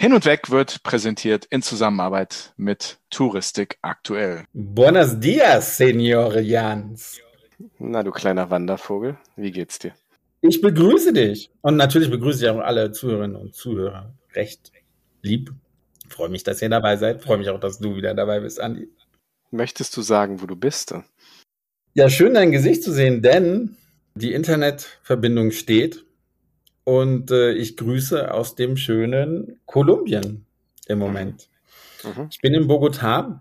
Hin und Weg wird präsentiert in Zusammenarbeit mit Touristik aktuell. Buenos dias, Senor Jans. Na, du kleiner Wandervogel, wie geht's dir? Ich begrüße dich. Und natürlich begrüße ich auch alle Zuhörerinnen und Zuhörer recht lieb. freue mich, dass ihr dabei seid. freue mich auch, dass du wieder dabei bist, Andi. Möchtest du sagen, wo du bist? Ja, schön dein Gesicht zu sehen, denn die Internetverbindung steht und äh, ich grüße aus dem schönen Kolumbien im Moment. Mhm. Ich bin in Bogotá,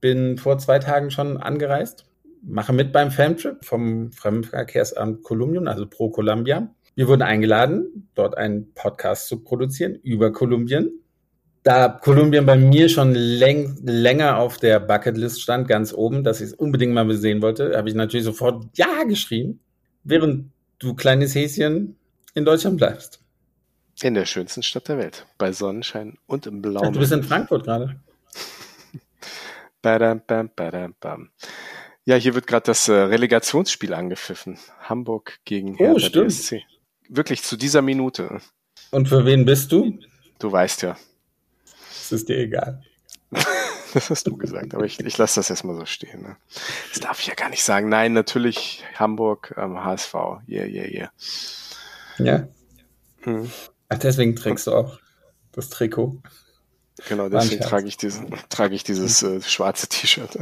bin vor zwei Tagen schon angereist, mache mit beim Famtrip vom Fremdenverkehrsamt Kolumbien, also Pro Colombia. Wir wurden eingeladen, dort einen Podcast zu produzieren über Kolumbien. Da Kolumbien bei mir schon läng länger auf der Bucketlist stand, ganz oben, dass ich es unbedingt mal sehen wollte, habe ich natürlich sofort Ja geschrien. Während du kleines Häschen in Deutschland bleibst. In der schönsten Stadt der Welt. Bei Sonnenschein und im blauen. Du bist in Frankfurt gerade. badam, bam, badam, bam. Ja, hier wird gerade das äh, Relegationsspiel angepfiffen. Hamburg gegen oh, Hertha oh, BSC. Wirklich zu dieser Minute. Und für wen bist du? Du weißt ja. Das ist dir egal. das hast du gesagt, aber ich, ich lasse das erstmal so stehen. Ne? Das darf ich ja gar nicht sagen. Nein, natürlich Hamburg, ähm, HSV. Yeah, yeah, yeah. Ja. Hm. Ach, deswegen trägst du auch das Trikot. Genau, deswegen trage ich, diesen, trage ich dieses äh, schwarze T-Shirt.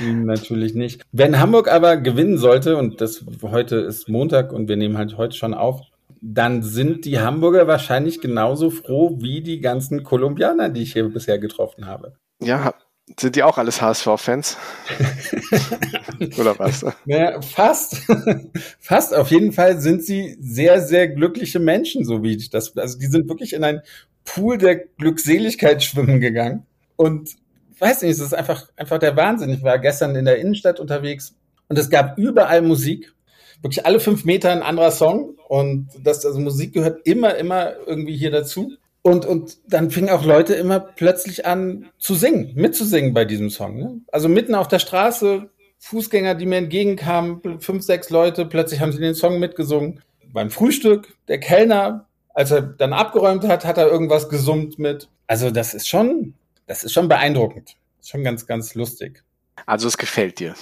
Natürlich nicht. Wenn Hamburg aber gewinnen sollte, und das heute ist Montag und wir nehmen halt heute schon auf, dann sind die Hamburger wahrscheinlich genauso froh wie die ganzen Kolumbianer, die ich hier bisher getroffen habe. Ja, sind die auch alles HSV-Fans? Oder was? Ja, fast. fast. Auf jeden Fall sind sie sehr, sehr glückliche Menschen, so wie ich das. Also die sind wirklich in einen Pool der Glückseligkeit schwimmen gegangen. Und weiß nicht, es ist einfach, einfach der Wahnsinn. Ich war gestern in der Innenstadt unterwegs und es gab überall Musik. Wirklich alle fünf Meter ein anderer Song. Und das, also Musik gehört immer, immer irgendwie hier dazu. Und, und dann fingen auch Leute immer plötzlich an zu singen, mitzusingen bei diesem Song. Ne? Also mitten auf der Straße, Fußgänger, die mir entgegenkamen, fünf, sechs Leute, plötzlich haben sie den Song mitgesungen. Beim Frühstück, der Kellner, als er dann abgeräumt hat, hat er irgendwas gesummt mit. Also das ist schon, das ist schon beeindruckend. Schon ganz, ganz lustig. Also es gefällt dir.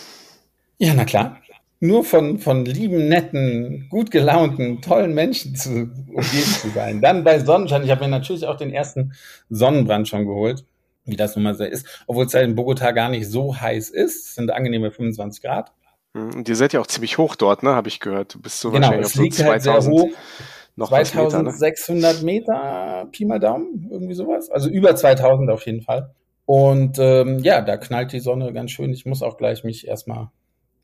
Ja, na klar nur von, von lieben, netten, gut gelaunten, tollen Menschen zu umgeben zu sein. Dann bei Sonnenschein, ich habe mir natürlich auch den ersten Sonnenbrand schon geholt, wie das nun mal so ist, obwohl es ja in Bogota gar nicht so heiß ist, es sind angenehme 25 Grad. Hm, und ihr seid ja auch ziemlich hoch dort, ne, habe ich gehört. Du bist so genau, wahrscheinlich auf so 2000, halt sehr hoch. Noch 2600 Meter, ne? Meter, Pi mal Daumen, irgendwie sowas. Also über 2000 auf jeden Fall. Und ähm, ja, da knallt die Sonne ganz schön. Ich muss auch gleich mich erstmal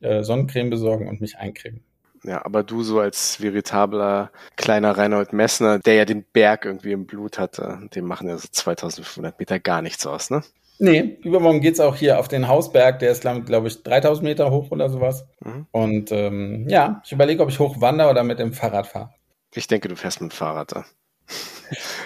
äh, Sonnencreme besorgen und mich eincremen. Ja, aber du so als veritabler kleiner Reinhold Messner, der ja den Berg irgendwie im Blut hatte, dem machen ja so 2500 Meter gar nichts aus, ne? Nee, übermorgen geht's auch hier auf den Hausberg, der ist, glaube ich, 3000 Meter hoch oder sowas. Mhm. Und ähm, ja, ich überlege, ob ich hochwandere oder mit dem Fahrrad fahre. Ich denke, du fährst mit dem Fahrrad da.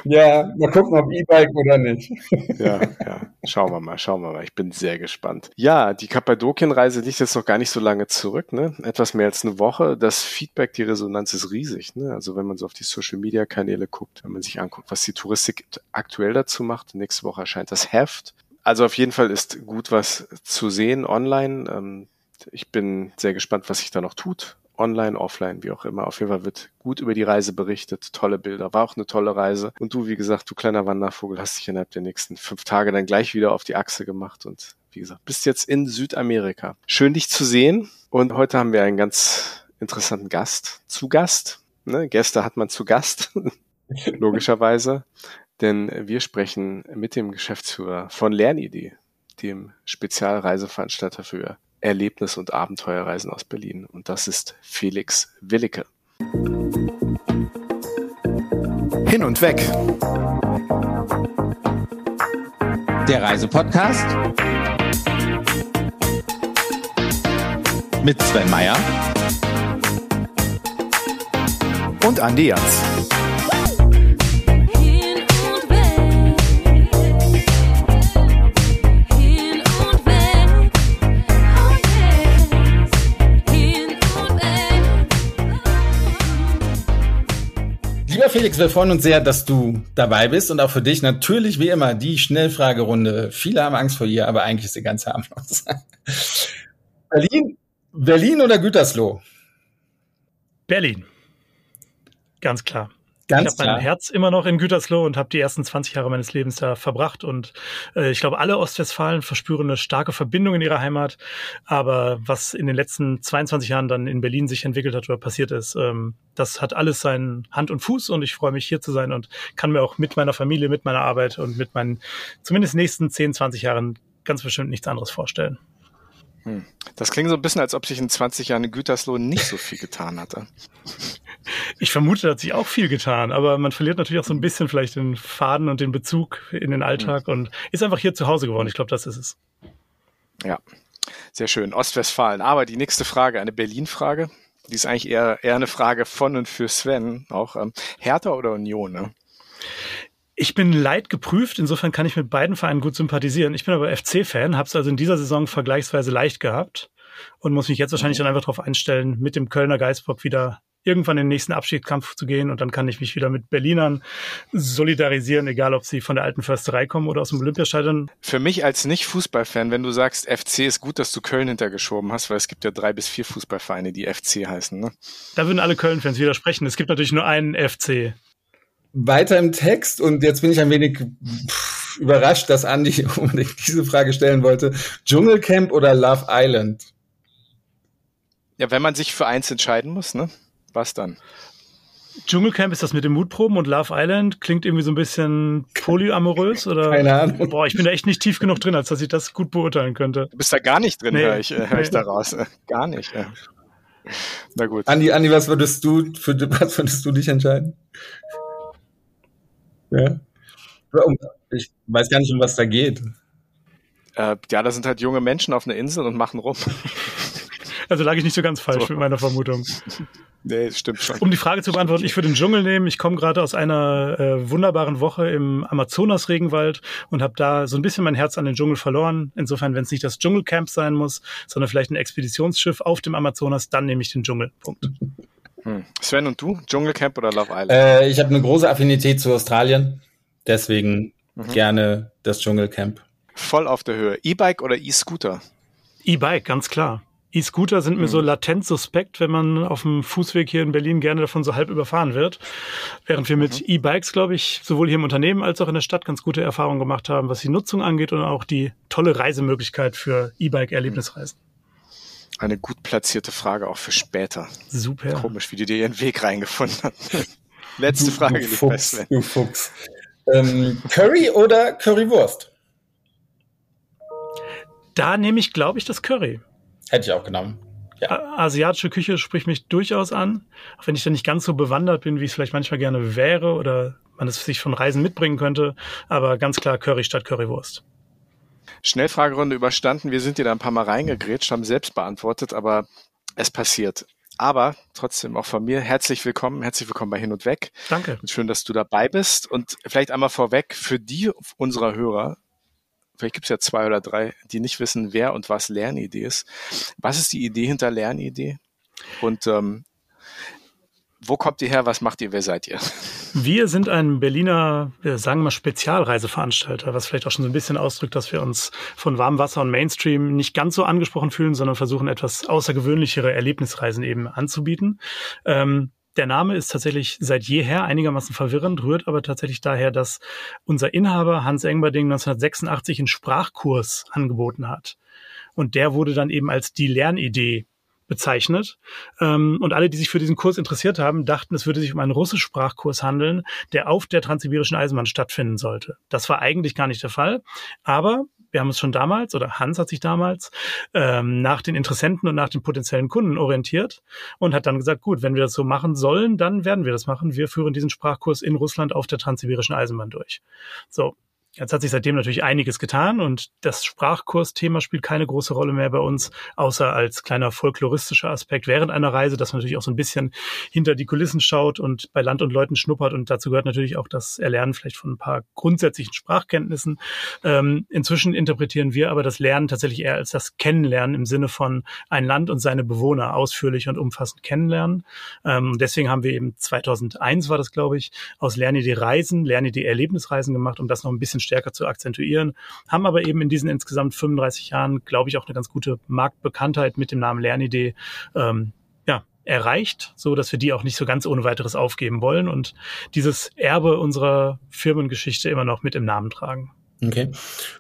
Ja, mal gucken, ob E-Bike oder nicht. Ja, ja. Schauen wir mal, schauen wir mal. Ich bin sehr gespannt. Ja, die Kappadokienreise liegt jetzt noch gar nicht so lange zurück, ne? Etwas mehr als eine Woche. Das Feedback, die Resonanz ist riesig, ne? Also wenn man so auf die Social Media Kanäle guckt, wenn man sich anguckt, was die Touristik aktuell dazu macht. Nächste Woche erscheint das Heft. Also auf jeden Fall ist gut was zu sehen online. Ähm, ich bin sehr gespannt, was sich da noch tut online, offline, wie auch immer. Auf jeden Fall wird gut über die Reise berichtet, tolle Bilder, war auch eine tolle Reise. Und du, wie gesagt, du kleiner Wandervogel, hast dich innerhalb der nächsten fünf Tage dann gleich wieder auf die Achse gemacht und wie gesagt, bist jetzt in Südamerika. Schön dich zu sehen und heute haben wir einen ganz interessanten Gast zu Gast. Ne? Gäste hat man zu Gast, logischerweise, denn wir sprechen mit dem Geschäftsführer von Lernidee, dem Spezialreiseveranstalter für Erlebnis- und Abenteuerreisen aus Berlin. Und das ist Felix Willicke. Hin und weg. Der Reisepodcast mit Sven Meyer und Andi Jans. Felix, wir freuen uns sehr, dass du dabei bist und auch für dich natürlich wie immer die Schnellfragerunde. Viele haben Angst vor ihr, aber eigentlich ist sie ganz harmlos. Berlin, Berlin oder Gütersloh? Berlin. Ganz klar. Ganz ich habe mein Herz immer noch in Gütersloh und habe die ersten 20 Jahre meines Lebens da verbracht. Und äh, ich glaube, alle Ostwestfalen verspüren eine starke Verbindung in ihrer Heimat. Aber was in den letzten 22 Jahren dann in Berlin sich entwickelt hat oder passiert ist, ähm, das hat alles seinen Hand und Fuß. Und ich freue mich hier zu sein und kann mir auch mit meiner Familie, mit meiner Arbeit und mit meinen zumindest nächsten 10, 20 Jahren ganz bestimmt nichts anderes vorstellen. Hm. Das klingt so ein bisschen, als ob sich in 20 Jahren in Gütersloh nicht so viel getan hatte. Ich vermute, da hat sich auch viel getan, aber man verliert natürlich auch so ein bisschen vielleicht den Faden und den Bezug in den Alltag mhm. und ist einfach hier zu Hause geworden. Ich glaube, das ist es. Ja, sehr schön. Ostwestfalen. Aber die nächste Frage, eine Berlin-Frage. Die ist eigentlich eher, eher eine Frage von und für Sven. Auch ähm, Hertha oder Union? Ne? Ich bin leid geprüft, insofern kann ich mit beiden Vereinen gut sympathisieren. Ich bin aber FC-Fan, habe es also in dieser Saison vergleichsweise leicht gehabt und muss mich jetzt wahrscheinlich dann einfach darauf einstellen, mit dem Kölner Geistbock wieder irgendwann in den nächsten Abschiedskampf zu gehen und dann kann ich mich wieder mit Berlinern solidarisieren, egal ob sie von der alten Försterei kommen oder aus dem Olympiastadion. Für mich als Nicht-Fußballfan, wenn du sagst, FC ist gut, dass du Köln hintergeschoben hast, weil es gibt ja drei bis vier Fußballvereine, die FC heißen. Ne? Da würden alle Köln-Fans widersprechen. Es gibt natürlich nur einen FC. Weiter im Text und jetzt bin ich ein wenig pff, überrascht, dass Andy unbedingt diese Frage stellen wollte. Dschungelcamp oder Love Island? Ja, wenn man sich für eins entscheiden muss, ne? Was dann? Dschungelcamp ist das mit den Mutproben und Love Island klingt irgendwie so ein bisschen polyamorös oder? Keine Ahnung. Boah, ich bin da echt nicht tief genug drin, als dass ich das gut beurteilen könnte. Du bist da gar nicht drin, nee. höre ich, hör ich daraus. Gar nicht. Ja. Na gut. Andi, Andi, was würdest du, für was würdest du dich entscheiden? Ja. Ich weiß gar nicht, um was da geht. Äh, ja, da sind halt junge Menschen auf einer Insel und machen rum. Also lag ich nicht so ganz falsch so. mit meiner Vermutung. Nee, stimmt schon. Um die Frage zu beantworten, ich würde den Dschungel nehmen. Ich komme gerade aus einer äh, wunderbaren Woche im Amazonas-Regenwald und habe da so ein bisschen mein Herz an den Dschungel verloren. Insofern, wenn es nicht das Dschungelcamp sein muss, sondern vielleicht ein Expeditionsschiff auf dem Amazonas, dann nehme ich den Dschungel. Punkt. Hm. Sven und du? Dschungelcamp oder Love Island? Äh, ich habe eine große Affinität zu Australien. Deswegen mhm. gerne das Dschungelcamp. Voll auf der Höhe. E-Bike oder E-Scooter? E-Bike, ganz klar. E-Scooter sind mir so mhm. latent suspekt, wenn man auf dem Fußweg hier in Berlin gerne davon so halb überfahren wird. Während wir mit mhm. E-Bikes, glaube ich, sowohl hier im Unternehmen als auch in der Stadt ganz gute Erfahrungen gemacht haben, was die Nutzung angeht und auch die tolle Reisemöglichkeit für E-Bike-Erlebnisreisen. Eine gut platzierte Frage auch für später. Super. Komisch, wie du dir ihren Weg reingefunden hast. Letzte du, Frage, du Fuchs, du Fuchs. Ähm, Curry oder Currywurst? Da nehme ich, glaube ich, das Curry. Hätte ich auch genommen. Ja. Asiatische Küche spricht mich durchaus an, auch wenn ich da nicht ganz so bewandert bin, wie es vielleicht manchmal gerne wäre oder man es sich von Reisen mitbringen könnte. Aber ganz klar Curry statt Currywurst. Schnellfragerunde überstanden. Wir sind hier da ein paar Mal reingegrätscht, haben selbst beantwortet, aber es passiert. Aber trotzdem auch von mir herzlich willkommen, herzlich willkommen bei Hin und Weg. Danke. Und schön, dass du dabei bist. Und vielleicht einmal vorweg für die unserer Hörer, vielleicht gibt es ja zwei oder drei, die nicht wissen, wer und was Lernidee ist. Was ist die Idee hinter Lernidee? Und ähm, wo kommt ihr her? Was macht ihr? Wer seid ihr? Wir sind ein Berliner, wir sagen mal Spezialreiseveranstalter, was vielleicht auch schon so ein bisschen ausdrückt, dass wir uns von Warmwasser und Mainstream nicht ganz so angesprochen fühlen, sondern versuchen etwas außergewöhnlichere Erlebnisreisen eben anzubieten. Ähm, der Name ist tatsächlich seit jeher einigermaßen verwirrend, rührt aber tatsächlich daher, dass unser Inhaber Hans Engberding 1986 einen Sprachkurs angeboten hat. Und der wurde dann eben als die Lernidee bezeichnet. Ähm, und alle, die sich für diesen Kurs interessiert haben, dachten, es würde sich um einen Russischsprachkurs handeln, der auf der transsibirischen Eisenbahn stattfinden sollte. Das war eigentlich gar nicht der Fall. Aber wir haben uns schon damals, oder Hans hat sich damals, ähm, nach den Interessenten und nach den potenziellen Kunden orientiert und hat dann gesagt, gut, wenn wir das so machen sollen, dann werden wir das machen. Wir führen diesen Sprachkurs in Russland auf der transsibirischen Eisenbahn durch. So, Jetzt hat sich seitdem natürlich einiges getan und das Sprachkursthema spielt keine große Rolle mehr bei uns, außer als kleiner folkloristischer Aspekt während einer Reise, dass man natürlich auch so ein bisschen hinter die Kulissen schaut und bei Land und Leuten schnuppert und dazu gehört natürlich auch das Erlernen vielleicht von ein paar grundsätzlichen Sprachkenntnissen. Ähm, inzwischen interpretieren wir aber das Lernen tatsächlich eher als das Kennenlernen im Sinne von ein Land und seine Bewohner ausführlich und umfassend kennenlernen. Ähm, deswegen haben wir eben 2001 war das, glaube ich, aus Lernidee Reisen, Lernidee Erlebnisreisen gemacht, um das noch ein bisschen bisschen stärker zu akzentuieren, haben aber eben in diesen insgesamt 35 Jahren, glaube ich, auch eine ganz gute Marktbekanntheit mit dem Namen Lernidee ähm, erreicht, so dass wir die auch nicht so ganz ohne weiteres aufgeben wollen und dieses Erbe unserer Firmengeschichte immer noch mit im Namen tragen. Okay.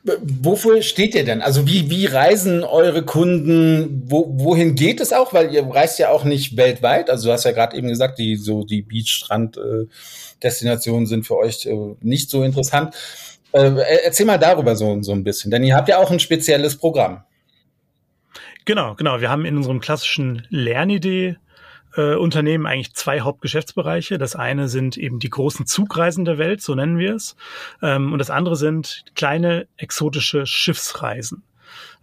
Wofür steht ihr denn? Also wie, wie reisen eure Kunden? Wo, wohin geht es auch? Weil ihr reist ja auch nicht weltweit. Also du hast ja gerade eben gesagt, die so die Beach-Strand-Destinationen sind für euch äh, nicht so interessant. Äh, erzähl mal darüber so, so ein bisschen, denn ihr habt ja auch ein spezielles Programm. Genau, genau. Wir haben in unserem klassischen Lernidee äh, Unternehmen eigentlich zwei Hauptgeschäftsbereiche. Das eine sind eben die großen Zugreisen der Welt, so nennen wir es. Ähm, und das andere sind kleine exotische Schiffsreisen.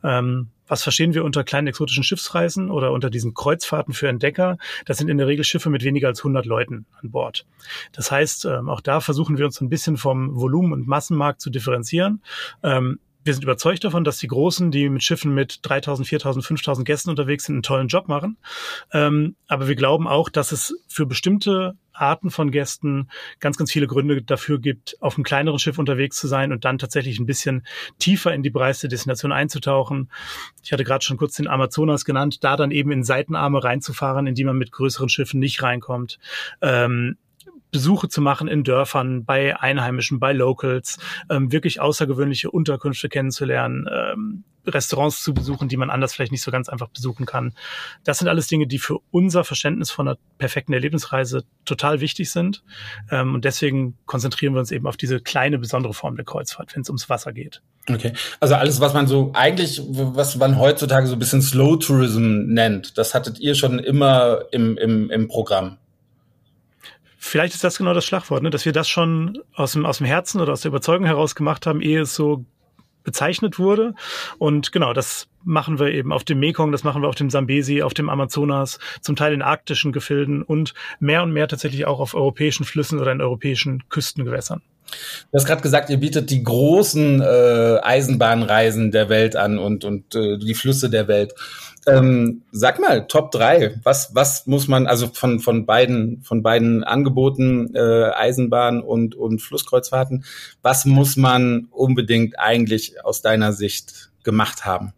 Ähm, was verstehen wir unter kleinen exotischen Schiffsreisen oder unter diesen Kreuzfahrten für Entdecker? Das sind in der Regel Schiffe mit weniger als 100 Leuten an Bord. Das heißt, ähm, auch da versuchen wir uns ein bisschen vom Volumen- und Massenmarkt zu differenzieren. Wir sind überzeugt davon, dass die Großen, die mit Schiffen mit 3000, 4000, 5000 Gästen unterwegs sind, einen tollen Job machen. Ähm, aber wir glauben auch, dass es für bestimmte Arten von Gästen ganz, ganz viele Gründe dafür gibt, auf einem kleineren Schiff unterwegs zu sein und dann tatsächlich ein bisschen tiefer in die Preis der Destination einzutauchen. Ich hatte gerade schon kurz den Amazonas genannt, da dann eben in Seitenarme reinzufahren, in die man mit größeren Schiffen nicht reinkommt. Ähm, Besuche zu machen in Dörfern, bei Einheimischen, bei Locals, ähm, wirklich außergewöhnliche Unterkünfte kennenzulernen, ähm, Restaurants zu besuchen, die man anders vielleicht nicht so ganz einfach besuchen kann. Das sind alles Dinge, die für unser Verständnis von einer perfekten Erlebnisreise total wichtig sind. Ähm, und deswegen konzentrieren wir uns eben auf diese kleine, besondere Form der Kreuzfahrt, wenn es ums Wasser geht. Okay. Also alles, was man so eigentlich, was man heutzutage so ein bisschen Slow Tourism nennt, das hattet ihr schon immer im, im, im Programm. Vielleicht ist das genau das Schlagwort, ne? dass wir das schon aus dem, aus dem Herzen oder aus der Überzeugung heraus gemacht haben, ehe es so bezeichnet wurde. Und genau, das machen wir eben auf dem Mekong, das machen wir auf dem Sambesi, auf dem Amazonas, zum Teil in arktischen Gefilden und mehr und mehr tatsächlich auch auf europäischen Flüssen oder in europäischen Küstengewässern. Du hast gerade gesagt, ihr bietet die großen äh, Eisenbahnreisen der Welt an und, und äh, die Flüsse der Welt. Ähm, sag mal, Top 3. Was, was muss man, also von, von beiden, von beiden Angeboten, äh, Eisenbahn und, und Flusskreuzfahrten, was muss man unbedingt eigentlich aus deiner Sicht gemacht haben?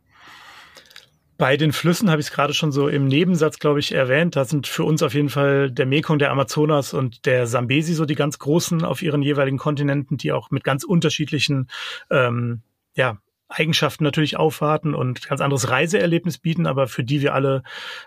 Bei den Flüssen habe ich es gerade schon so im Nebensatz, glaube ich, erwähnt. Da sind für uns auf jeden Fall der Mekong, der Amazonas und der Sambesi so die ganz großen auf ihren jeweiligen Kontinenten, die auch mit ganz unterschiedlichen ähm, ja, Eigenschaften natürlich aufwarten und ganz anderes Reiseerlebnis bieten, aber für die wir alle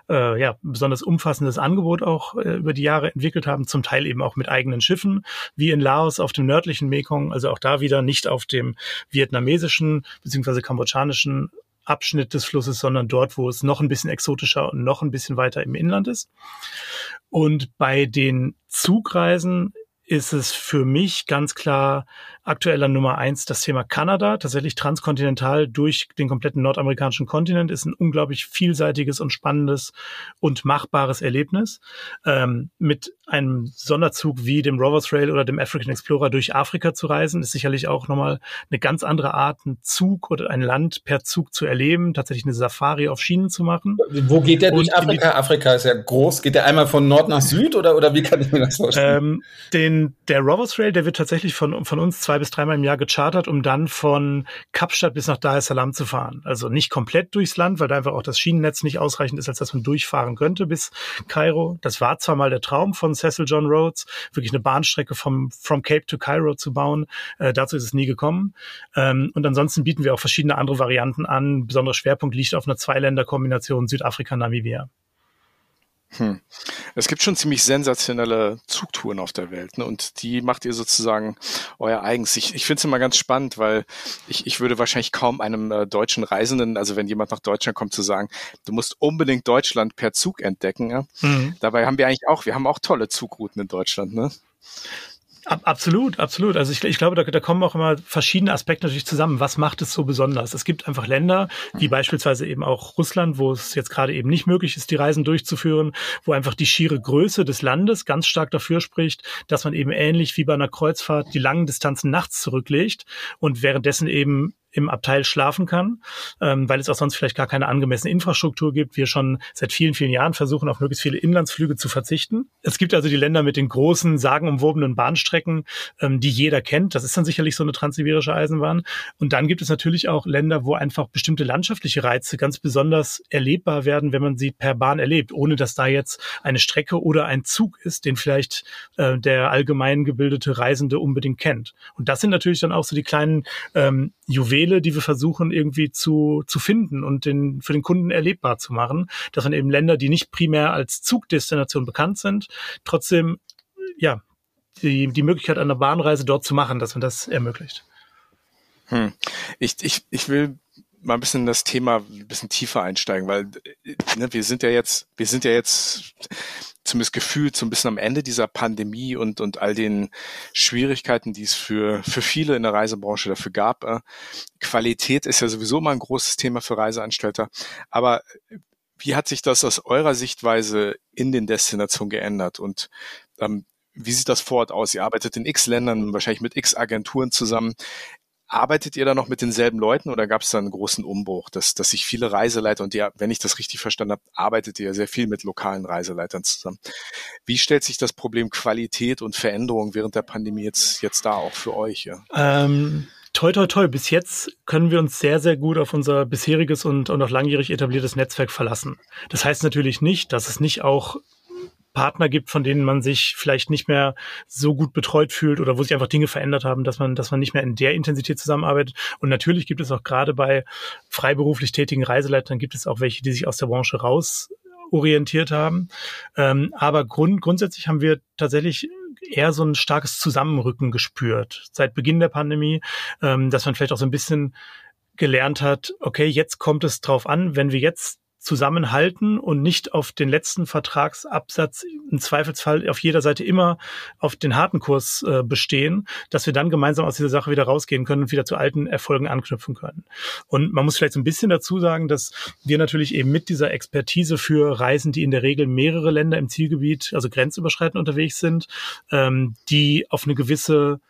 äh, ja besonders umfassendes Angebot auch äh, über die Jahre entwickelt haben, zum Teil eben auch mit eigenen Schiffen, wie in Laos auf dem nördlichen Mekong, also auch da wieder nicht auf dem vietnamesischen beziehungsweise kambodschanischen Abschnitt des Flusses, sondern dort, wo es noch ein bisschen exotischer und noch ein bisschen weiter im Inland ist. Und bei den Zugreisen ist es für mich ganz klar aktueller Nummer eins das Thema Kanada. Tatsächlich transkontinental durch den kompletten nordamerikanischen Kontinent ist ein unglaublich vielseitiges und spannendes und machbares Erlebnis. Ähm, mit einem Sonderzug wie dem Rovers Rail oder dem African Explorer durch Afrika zu reisen, ist sicherlich auch nochmal eine ganz andere Art, einen Zug oder ein Land per Zug zu erleben, tatsächlich eine Safari auf Schienen zu machen. Wo geht der durch Afrika? Afrika ist ja groß. Geht der einmal von Nord nach Süd oder, oder wie kann ich mir das vorstellen? Ähm, den, der Rovers Rail, der wird tatsächlich von, von uns zwei bis dreimal im Jahr gechartert, um dann von Kapstadt bis nach Dar es Salaam zu fahren. Also nicht komplett durchs Land, weil da einfach auch das Schienennetz nicht ausreichend ist, als dass man durchfahren könnte bis Kairo. Das war zwar mal der Traum von Cecil John Rhodes, wirklich eine Bahnstrecke vom from Cape to Cairo zu bauen. Äh, dazu ist es nie gekommen. Ähm, und ansonsten bieten wir auch verschiedene andere Varianten an. Besonderer Schwerpunkt liegt auf einer Zweiländerkombination Südafrika-Namibia. Hm. Es gibt schon ziemlich sensationelle Zugtouren auf der Welt, ne? Und die macht ihr sozusagen euer eigens. Ich, ich finde es immer ganz spannend, weil ich, ich würde wahrscheinlich kaum einem äh, deutschen Reisenden, also wenn jemand nach Deutschland kommt, zu sagen, du musst unbedingt Deutschland per Zug entdecken. Ja? Mhm. Dabei haben wir eigentlich auch, wir haben auch tolle Zugrouten in Deutschland, ne? Absolut, absolut. Also ich, ich glaube, da, da kommen auch immer verschiedene Aspekte natürlich zusammen. Was macht es so besonders? Es gibt einfach Länder, wie beispielsweise eben auch Russland, wo es jetzt gerade eben nicht möglich ist, die Reisen durchzuführen, wo einfach die schiere Größe des Landes ganz stark dafür spricht, dass man eben ähnlich wie bei einer Kreuzfahrt die langen Distanzen nachts zurücklegt und währenddessen eben im Abteil schlafen kann, ähm, weil es auch sonst vielleicht gar keine angemessene Infrastruktur gibt. Wir schon seit vielen, vielen Jahren versuchen, auf möglichst viele Inlandsflüge zu verzichten. Es gibt also die Länder mit den großen, sagenumwobenen Bahnstrecken, ähm, die jeder kennt. Das ist dann sicherlich so eine transsibirische Eisenbahn. Und dann gibt es natürlich auch Länder, wo einfach bestimmte landschaftliche Reize ganz besonders erlebbar werden, wenn man sie per Bahn erlebt, ohne dass da jetzt eine Strecke oder ein Zug ist, den vielleicht äh, der allgemein gebildete Reisende unbedingt kennt. Und das sind natürlich dann auch so die kleinen ähm, Juwele, die wir versuchen irgendwie zu, zu finden und den, für den Kunden erlebbar zu machen, dass man eben Länder, die nicht primär als Zugdestination bekannt sind, trotzdem, ja, die, die Möglichkeit einer Bahnreise dort zu machen, dass man das ermöglicht. Hm. Ich, ich, ich will mal ein bisschen das Thema ein bisschen tiefer einsteigen, weil ne, wir sind ja jetzt, wir sind ja jetzt zumindest gefühlt so ein bisschen am Ende dieser Pandemie und, und all den Schwierigkeiten, die es für, für viele in der Reisebranche dafür gab. Äh, Qualität ist ja sowieso mal ein großes Thema für Reiseanstellter. Aber wie hat sich das aus eurer Sichtweise in den Destinationen geändert? Und ähm, wie sieht das vor Ort aus? Ihr arbeitet in x Ländern, wahrscheinlich mit x Agenturen zusammen. Arbeitet ihr da noch mit denselben Leuten oder gab es da einen großen Umbruch, dass, dass sich viele Reiseleiter und ja, wenn ich das richtig verstanden habe, arbeitet ihr sehr viel mit lokalen Reiseleitern zusammen. Wie stellt sich das Problem Qualität und Veränderung während der Pandemie jetzt, jetzt da auch für euch? Ja? Ähm Toi, toi, toi. Bis jetzt können wir uns sehr, sehr gut auf unser bisheriges und, und auch langjährig etabliertes Netzwerk verlassen. Das heißt natürlich nicht, dass es nicht auch Partner gibt, von denen man sich vielleicht nicht mehr so gut betreut fühlt oder wo sich einfach Dinge verändert haben, dass man, dass man nicht mehr in der Intensität zusammenarbeitet. Und natürlich gibt es auch gerade bei freiberuflich tätigen Reiseleitern gibt es auch welche, die sich aus der Branche raus orientiert haben. Ähm, aber grund, grundsätzlich haben wir tatsächlich eher so ein starkes Zusammenrücken gespürt seit Beginn der Pandemie, ähm, dass man vielleicht auch so ein bisschen gelernt hat, okay, jetzt kommt es drauf an, wenn wir jetzt zusammenhalten und nicht auf den letzten Vertragsabsatz im Zweifelsfall auf jeder Seite immer auf den harten Kurs äh, bestehen, dass wir dann gemeinsam aus dieser Sache wieder rausgehen können und wieder zu alten Erfolgen anknüpfen können. Und man muss vielleicht so ein bisschen dazu sagen, dass wir natürlich eben mit dieser Expertise für Reisen, die in der Regel mehrere Länder im Zielgebiet, also grenzüberschreitend unterwegs sind, ähm, die auf eine gewisse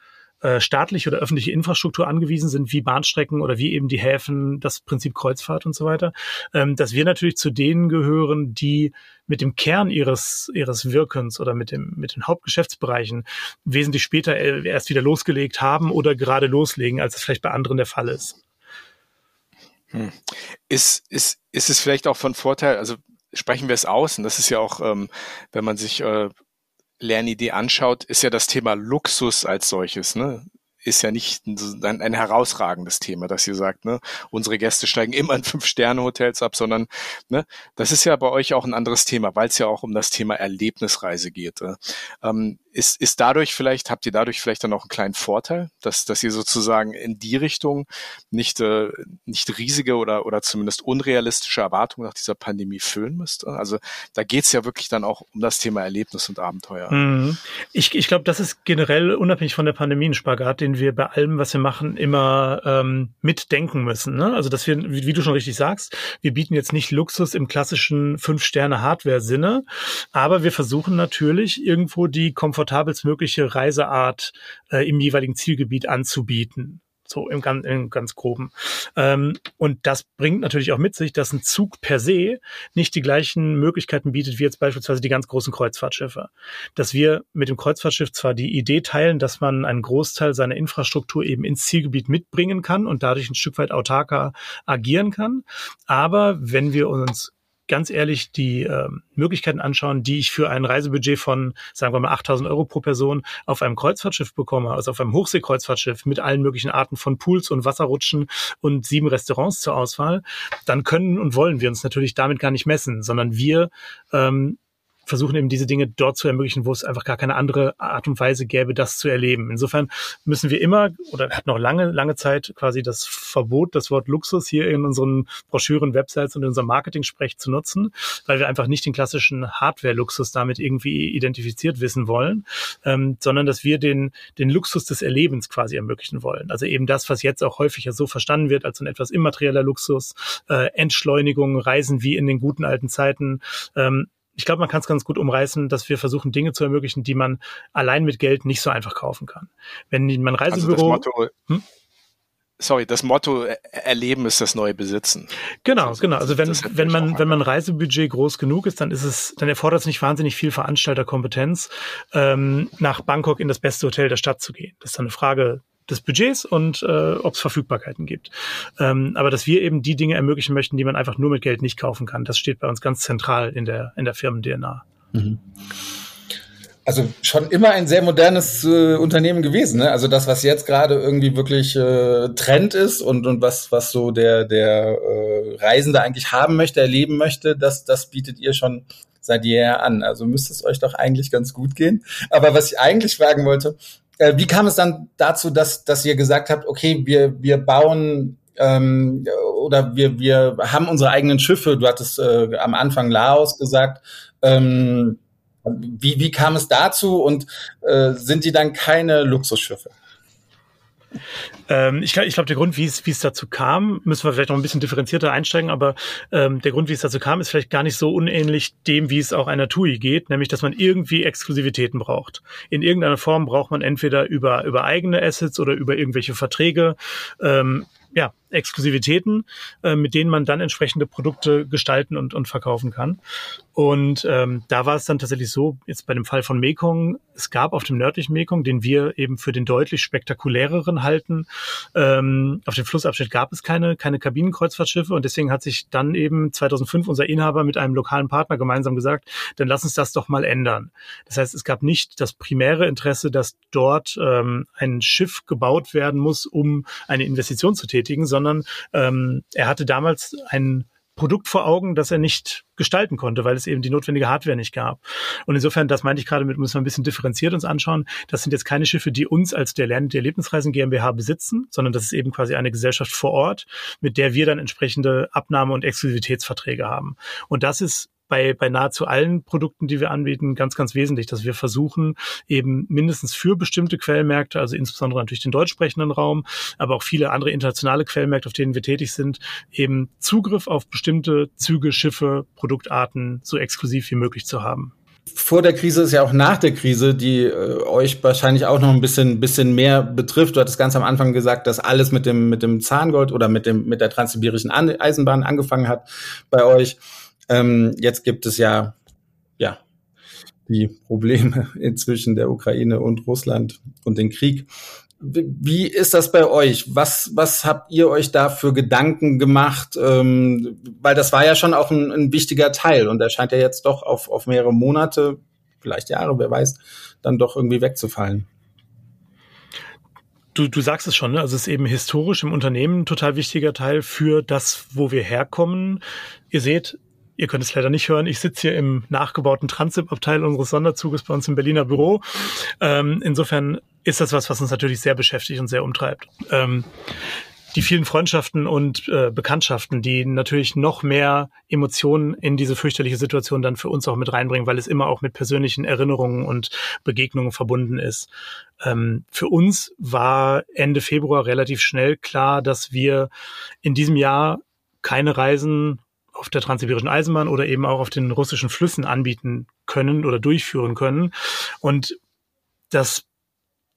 äh, staatliche oder öffentliche Infrastruktur angewiesen sind, wie Bahnstrecken oder wie eben die Häfen, das Prinzip Kreuzfahrt und so weiter, ähm, dass wir natürlich zu denen gehören, die mit dem Kern ihres, ihres Wirkens oder mit dem, mit den Hauptgeschäftsbereichen wesentlich später äh, erst wieder losgelegt haben oder gerade loslegen, als es vielleicht bei anderen der Fall ist. Hm. Ist, ist, ist es vielleicht auch von Vorteil, also sprechen wir es aus, und das ist ja auch, ähm, wenn man sich äh, Lernidee anschaut, ist ja das Thema Luxus als solches. Ne? ist ja nicht ein, ein, herausragendes Thema, dass ihr sagt, ne, unsere Gäste steigen immer in Fünf-Sterne-Hotels ab, sondern ne, das ist ja bei euch auch ein anderes Thema, weil es ja auch um das Thema Erlebnisreise geht. Äh. Ähm, ist, ist dadurch vielleicht, habt ihr dadurch vielleicht dann auch einen kleinen Vorteil, dass, dass ihr sozusagen in die Richtung nicht, äh, nicht riesige oder, oder zumindest unrealistische Erwartungen nach dieser Pandemie füllen müsst? Also da geht's ja wirklich dann auch um das Thema Erlebnis und Abenteuer. Mhm. Ich, ich glaube, das ist generell unabhängig von der Pandemie ein Spagat, den wir bei allem, was wir machen, immer ähm, mitdenken müssen. Ne? Also dass wir, wie, wie du schon richtig sagst, wir bieten jetzt nicht Luxus im klassischen Fünf-Sterne-Hardware-Sinne, aber wir versuchen natürlich irgendwo die Komfort komfortabelstmögliche Reiseart äh, im jeweiligen Zielgebiet anzubieten. So im, ganz, im ganz groben. Ähm, und das bringt natürlich auch mit sich, dass ein Zug per se nicht die gleichen Möglichkeiten bietet wie jetzt beispielsweise die ganz großen Kreuzfahrtschiffe. Dass wir mit dem Kreuzfahrtschiff zwar die Idee teilen, dass man einen Großteil seiner Infrastruktur eben ins Zielgebiet mitbringen kann und dadurch ein Stück weit autarker agieren kann. Aber wenn wir uns ganz ehrlich die äh, Möglichkeiten anschauen, die ich für ein Reisebudget von, sagen wir mal, 8000 Euro pro Person auf einem Kreuzfahrtschiff bekomme, also auf einem Hochseekreuzfahrtschiff mit allen möglichen Arten von Pools und Wasserrutschen und sieben Restaurants zur Auswahl, dann können und wollen wir uns natürlich damit gar nicht messen, sondern wir ähm, versuchen eben diese Dinge dort zu ermöglichen, wo es einfach gar keine andere Art und Weise gäbe, das zu erleben. Insofern müssen wir immer oder hat noch lange, lange Zeit quasi das Verbot, das Wort Luxus hier in unseren Broschüren, Websites und in unserem Marketing-Sprech zu nutzen, weil wir einfach nicht den klassischen Hardware-Luxus damit irgendwie identifiziert wissen wollen, ähm, sondern dass wir den, den Luxus des Erlebens quasi ermöglichen wollen. Also eben das, was jetzt auch häufiger so verstanden wird als ein etwas immaterieller Luxus, äh, Entschleunigung, Reisen wie in den guten alten Zeiten, ähm, ich glaube, man kann es ganz gut umreißen, dass wir versuchen, Dinge zu ermöglichen, die man allein mit Geld nicht so einfach kaufen kann. Wenn man Reisebüro. Also das Motto, hm? sorry, das Motto Erleben ist das neue Besitzen. Genau, also, genau. Also wenn, wenn man, wenn man Reisebudget groß genug ist, dann ist es, dann erfordert es nicht wahnsinnig viel Veranstalterkompetenz, ähm, nach Bangkok in das beste Hotel der Stadt zu gehen. Das ist dann eine Frage des Budgets und äh, ob es Verfügbarkeiten gibt. Ähm, aber dass wir eben die Dinge ermöglichen möchten, die man einfach nur mit Geld nicht kaufen kann, das steht bei uns ganz zentral in der, in der Firmen-DNA. Mhm also schon immer ein sehr modernes äh, Unternehmen gewesen. Ne? Also das, was jetzt gerade irgendwie wirklich äh, Trend ist und, und was, was so der, der äh, Reisende eigentlich haben möchte, erleben möchte, das, das bietet ihr schon seit jeher an. Also müsste es euch doch eigentlich ganz gut gehen. Aber was ich eigentlich fragen wollte, äh, wie kam es dann dazu, dass, dass ihr gesagt habt, okay, wir, wir bauen ähm, oder wir, wir haben unsere eigenen Schiffe, du hattest äh, am Anfang Laos gesagt, ähm, wie, wie kam es dazu? Und äh, sind die dann keine Luxusschiffe? Ähm, ich ich glaube, der Grund, wie es, dazu kam, müssen wir vielleicht noch ein bisschen differenzierter einsteigen, aber ähm, der Grund, wie es dazu kam, ist vielleicht gar nicht so unähnlich dem, wie es auch einer TUI geht, nämlich, dass man irgendwie Exklusivitäten braucht. In irgendeiner Form braucht man entweder über, über eigene Assets oder über irgendwelche Verträge ähm, ja, Exklusivitäten, äh, mit denen man dann entsprechende Produkte gestalten und, und verkaufen kann. Und ähm, da war es dann tatsächlich so, jetzt bei dem Fall von Mekong, es gab auf dem nördlichen Mekong, den wir eben für den deutlich spektakuläreren halten, ähm, auf dem Flussabschnitt gab es keine, keine Kabinenkreuzfahrtschiffe und deswegen hat sich dann eben 2005 unser Inhaber mit einem lokalen Partner gemeinsam gesagt, dann lass uns das doch mal ändern. Das heißt, es gab nicht das primäre Interesse, dass dort ähm, ein Schiff gebaut werden muss, um eine Investition zu tätigen, sondern sondern ähm, er hatte damals ein Produkt vor Augen, das er nicht gestalten konnte, weil es eben die notwendige Hardware nicht gab. Und insofern, das meinte ich gerade mit, müssen wir ein bisschen differenziert uns anschauen. Das sind jetzt keine Schiffe, die uns als der Lern- der Erlebnisreisen GmbH besitzen, sondern das ist eben quasi eine Gesellschaft vor Ort, mit der wir dann entsprechende Abnahme- und Exklusivitätsverträge haben. Und das ist bei, bei nahezu allen Produkten, die wir anbieten, ganz, ganz wesentlich, dass wir versuchen, eben mindestens für bestimmte Quellmärkte, also insbesondere natürlich den deutsch sprechenden Raum, aber auch viele andere internationale Quellmärkte, auf denen wir tätig sind, eben Zugriff auf bestimmte Züge, Schiffe, Produktarten so exklusiv wie möglich zu haben vor der Krise ist ja auch nach der Krise, die äh, euch wahrscheinlich auch noch ein bisschen, bisschen mehr betrifft. Du hattest ganz am Anfang gesagt, dass alles mit dem, mit dem Zahngold oder mit dem, mit der transsibirischen Eisenbahn angefangen hat bei euch. Ähm, jetzt gibt es ja, ja, die Probleme inzwischen der Ukraine und Russland und den Krieg. Wie ist das bei euch? Was, was habt ihr euch da für Gedanken gemacht? Ähm, weil das war ja schon auch ein, ein wichtiger Teil und der scheint ja jetzt doch auf, auf mehrere Monate, vielleicht Jahre, wer weiß, dann doch irgendwie wegzufallen. Du, du sagst es schon, ne? also es ist eben historisch im Unternehmen ein total wichtiger Teil für das, wo wir herkommen. Ihr seht, Ihr könnt es leider nicht hören. Ich sitze hier im nachgebauten Transip-Abteil unseres Sonderzuges bei uns im Berliner Büro. Ähm, insofern ist das was, was uns natürlich sehr beschäftigt und sehr umtreibt. Ähm, die vielen Freundschaften und äh, Bekanntschaften, die natürlich noch mehr Emotionen in diese fürchterliche Situation dann für uns auch mit reinbringen, weil es immer auch mit persönlichen Erinnerungen und Begegnungen verbunden ist. Ähm, für uns war Ende Februar relativ schnell klar, dass wir in diesem Jahr keine Reisen auf der transsibirischen Eisenbahn oder eben auch auf den russischen Flüssen anbieten können oder durchführen können. Und das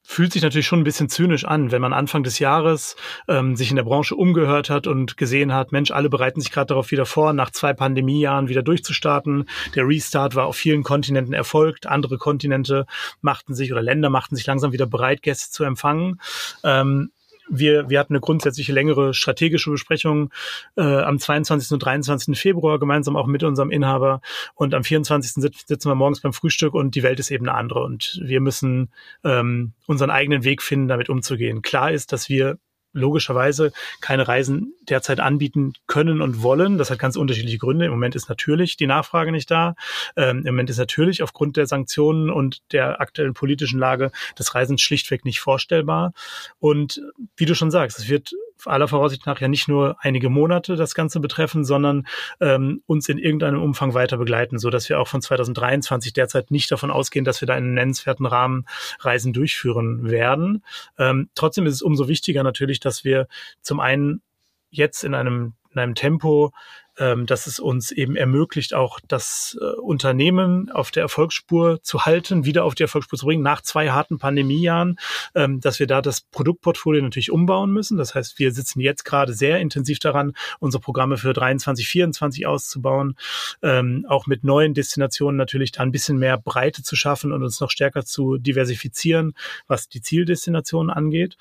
fühlt sich natürlich schon ein bisschen zynisch an, wenn man Anfang des Jahres ähm, sich in der Branche umgehört hat und gesehen hat, Mensch, alle bereiten sich gerade darauf wieder vor, nach zwei Pandemiejahren wieder durchzustarten. Der Restart war auf vielen Kontinenten erfolgt. Andere Kontinente machten sich oder Länder machten sich langsam wieder bereit, Gäste zu empfangen. Ähm, wir, wir hatten eine grundsätzliche längere strategische Besprechung äh, am 22. und 23. Februar gemeinsam auch mit unserem Inhaber und am 24. sitzen wir morgens beim Frühstück und die Welt ist eben eine andere und wir müssen ähm, unseren eigenen Weg finden, damit umzugehen. Klar ist, dass wir logischerweise keine Reisen derzeit anbieten können und wollen. Das hat ganz unterschiedliche Gründe. Im Moment ist natürlich die Nachfrage nicht da. Ähm, Im Moment ist natürlich aufgrund der Sanktionen und der aktuellen politischen Lage das Reisen schlichtweg nicht vorstellbar. Und wie du schon sagst, es wird aller Voraussicht nach ja nicht nur einige Monate das Ganze betreffen, sondern ähm, uns in irgendeinem Umfang weiter begleiten, so dass wir auch von 2023 derzeit nicht davon ausgehen, dass wir da in einem nennenswerten Rahmen Reisen durchführen werden. Ähm, trotzdem ist es umso wichtiger natürlich, dass wir zum einen jetzt in einem in einem Tempo ähm, dass es uns eben ermöglicht, auch das äh, Unternehmen auf der Erfolgsspur zu halten, wieder auf die Erfolgsspur zu bringen, nach zwei harten Pandemiejahren, ähm, dass wir da das Produktportfolio natürlich umbauen müssen. Das heißt, wir sitzen jetzt gerade sehr intensiv daran, unsere Programme für 23, 24 auszubauen, ähm, auch mit neuen Destinationen natürlich da ein bisschen mehr Breite zu schaffen und uns noch stärker zu diversifizieren, was die Zieldestinationen angeht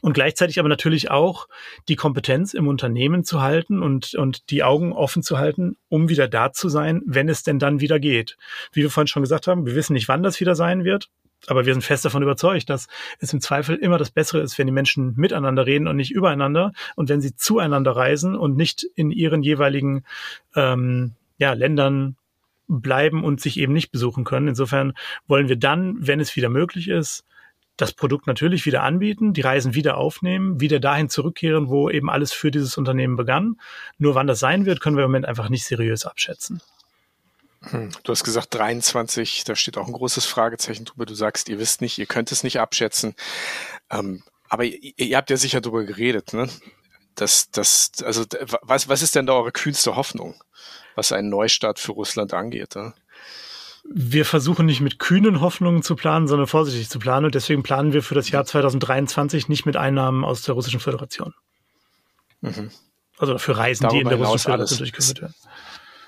und gleichzeitig aber natürlich auch die Kompetenz im Unternehmen zu halten und, und die Augen offen zu halten, um wieder da zu sein, wenn es denn dann wieder geht. Wie wir vorhin schon gesagt haben, wir wissen nicht, wann das wieder sein wird. Aber wir sind fest davon überzeugt, dass es im Zweifel immer das Bessere ist, wenn die Menschen miteinander reden und nicht übereinander und wenn sie zueinander reisen und nicht in ihren jeweiligen ähm, ja, Ländern bleiben und sich eben nicht besuchen können. Insofern wollen wir dann, wenn es wieder möglich ist, das Produkt natürlich wieder anbieten, die Reisen wieder aufnehmen, wieder dahin zurückkehren, wo eben alles für dieses Unternehmen begann. Nur wann das sein wird, können wir im Moment einfach nicht seriös abschätzen. Hm, du hast gesagt 23, da steht auch ein großes Fragezeichen drüber. Du sagst, ihr wisst nicht, ihr könnt es nicht abschätzen. Ähm, aber ihr, habt ja sicher drüber geredet, ne? Das, das, also was, was ist denn da eure kühnste Hoffnung, was einen Neustart für Russland angeht? Ne? Wir versuchen nicht mit kühnen Hoffnungen zu planen, sondern vorsichtig zu planen. Und deswegen planen wir für das Jahr 2023 nicht mit Einnahmen aus der Russischen Föderation. Mhm. Also für Reisen, darüber die in der Russischen Föderation durchgeführt werden.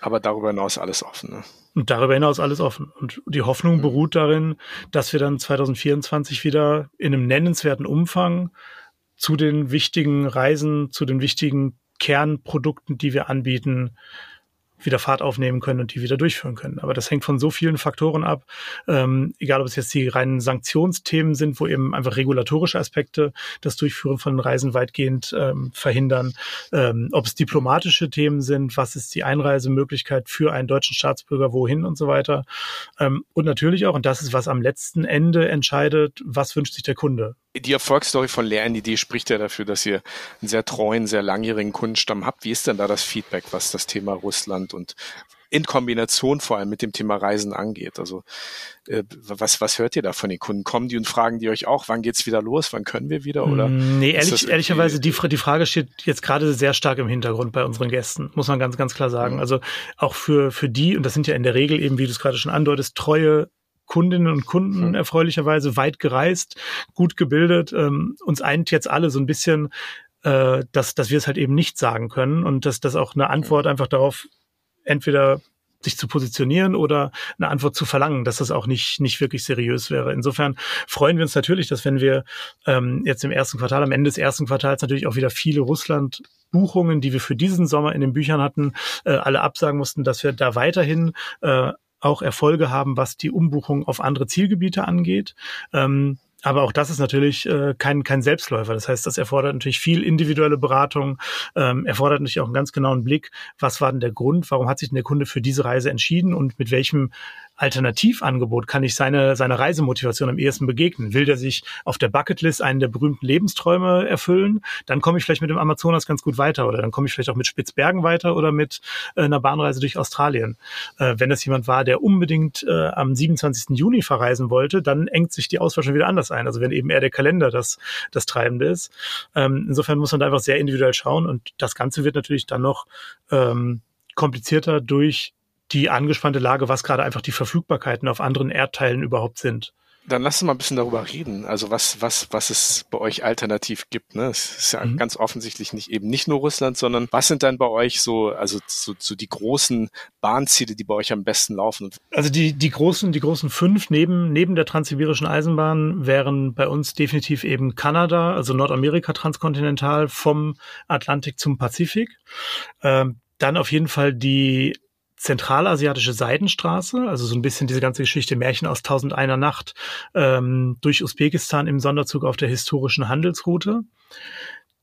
Aber darüber hinaus alles offen. Ne? Und darüber hinaus alles offen. Und die Hoffnung mhm. beruht darin, dass wir dann 2024 wieder in einem nennenswerten Umfang zu den wichtigen Reisen, zu den wichtigen Kernprodukten, die wir anbieten, wieder Fahrt aufnehmen können und die wieder durchführen können. Aber das hängt von so vielen Faktoren ab, ähm, egal ob es jetzt die reinen Sanktionsthemen sind, wo eben einfach regulatorische Aspekte das Durchführen von Reisen weitgehend ähm, verhindern, ähm, ob es diplomatische Themen sind, was ist die Einreisemöglichkeit für einen deutschen Staatsbürger, wohin und so weiter. Ähm, und natürlich auch, und das ist, was am letzten Ende entscheidet, was wünscht sich der Kunde die Erfolgsstory von Lernidee spricht ja dafür, dass ihr einen sehr treuen, sehr langjährigen Kundenstamm habt. Wie ist denn da das Feedback, was das Thema Russland und in Kombination vor allem mit dem Thema Reisen angeht? Also äh, was, was hört ihr da von den Kunden? Kommen die und fragen die euch auch, wann geht's wieder los, wann können wir wieder? Oder mm, nee, ehrlich, ehrlicherweise, die, die Frage steht jetzt gerade sehr stark im Hintergrund bei unseren Gästen, muss man ganz, ganz klar sagen. Mhm. Also auch für, für die, und das sind ja in der Regel eben, wie du es gerade schon andeutest, treue Kundinnen und Kunden hm. erfreulicherweise weit gereist, gut gebildet. Ähm, uns eint jetzt alle so ein bisschen, äh, dass, dass wir es halt eben nicht sagen können und dass das auch eine Antwort einfach darauf entweder sich zu positionieren oder eine Antwort zu verlangen, dass das auch nicht, nicht wirklich seriös wäre. Insofern freuen wir uns natürlich, dass wenn wir ähm, jetzt im ersten Quartal, am Ende des ersten Quartals natürlich auch wieder viele Russland Buchungen, die wir für diesen Sommer in den Büchern hatten, äh, alle absagen mussten, dass wir da weiterhin äh, auch Erfolge haben, was die Umbuchung auf andere Zielgebiete angeht. Ähm, aber auch das ist natürlich äh, kein, kein Selbstläufer. Das heißt, das erfordert natürlich viel individuelle Beratung, ähm, erfordert natürlich auch einen ganz genauen Blick, was war denn der Grund, warum hat sich denn der Kunde für diese Reise entschieden und mit welchem Alternativangebot kann ich seine, seine Reisemotivation am ehesten begegnen? Will der sich auf der Bucketlist einen der berühmten Lebensträume erfüllen? Dann komme ich vielleicht mit dem Amazonas ganz gut weiter oder dann komme ich vielleicht auch mit Spitzbergen weiter oder mit äh, einer Bahnreise durch Australien. Äh, wenn das jemand war, der unbedingt äh, am 27. Juni verreisen wollte, dann engt sich die Auswahl schon wieder anders ein. Also wenn eben eher der Kalender das, das Treibende ist. Ähm, insofern muss man da einfach sehr individuell schauen und das Ganze wird natürlich dann noch ähm, komplizierter durch die angespannte Lage, was gerade einfach die Verfügbarkeiten auf anderen Erdteilen überhaupt sind. Dann lass uns mal ein bisschen darüber reden. Also was, was, was es bei euch alternativ gibt. Ne? Es ist ja mhm. ganz offensichtlich nicht eben nicht nur Russland, sondern was sind dann bei euch so, also so, so die großen Bahnziele, die bei euch am besten laufen? Also die, die großen, die großen fünf neben, neben der transsibirischen Eisenbahn wären bei uns definitiv eben Kanada, also Nordamerika transkontinental vom Atlantik zum Pazifik. Ähm, dann auf jeden Fall die zentralasiatische Seidenstraße, also so ein bisschen diese ganze Geschichte Märchen aus Tausend einer Nacht ähm, durch Usbekistan im Sonderzug auf der historischen Handelsroute.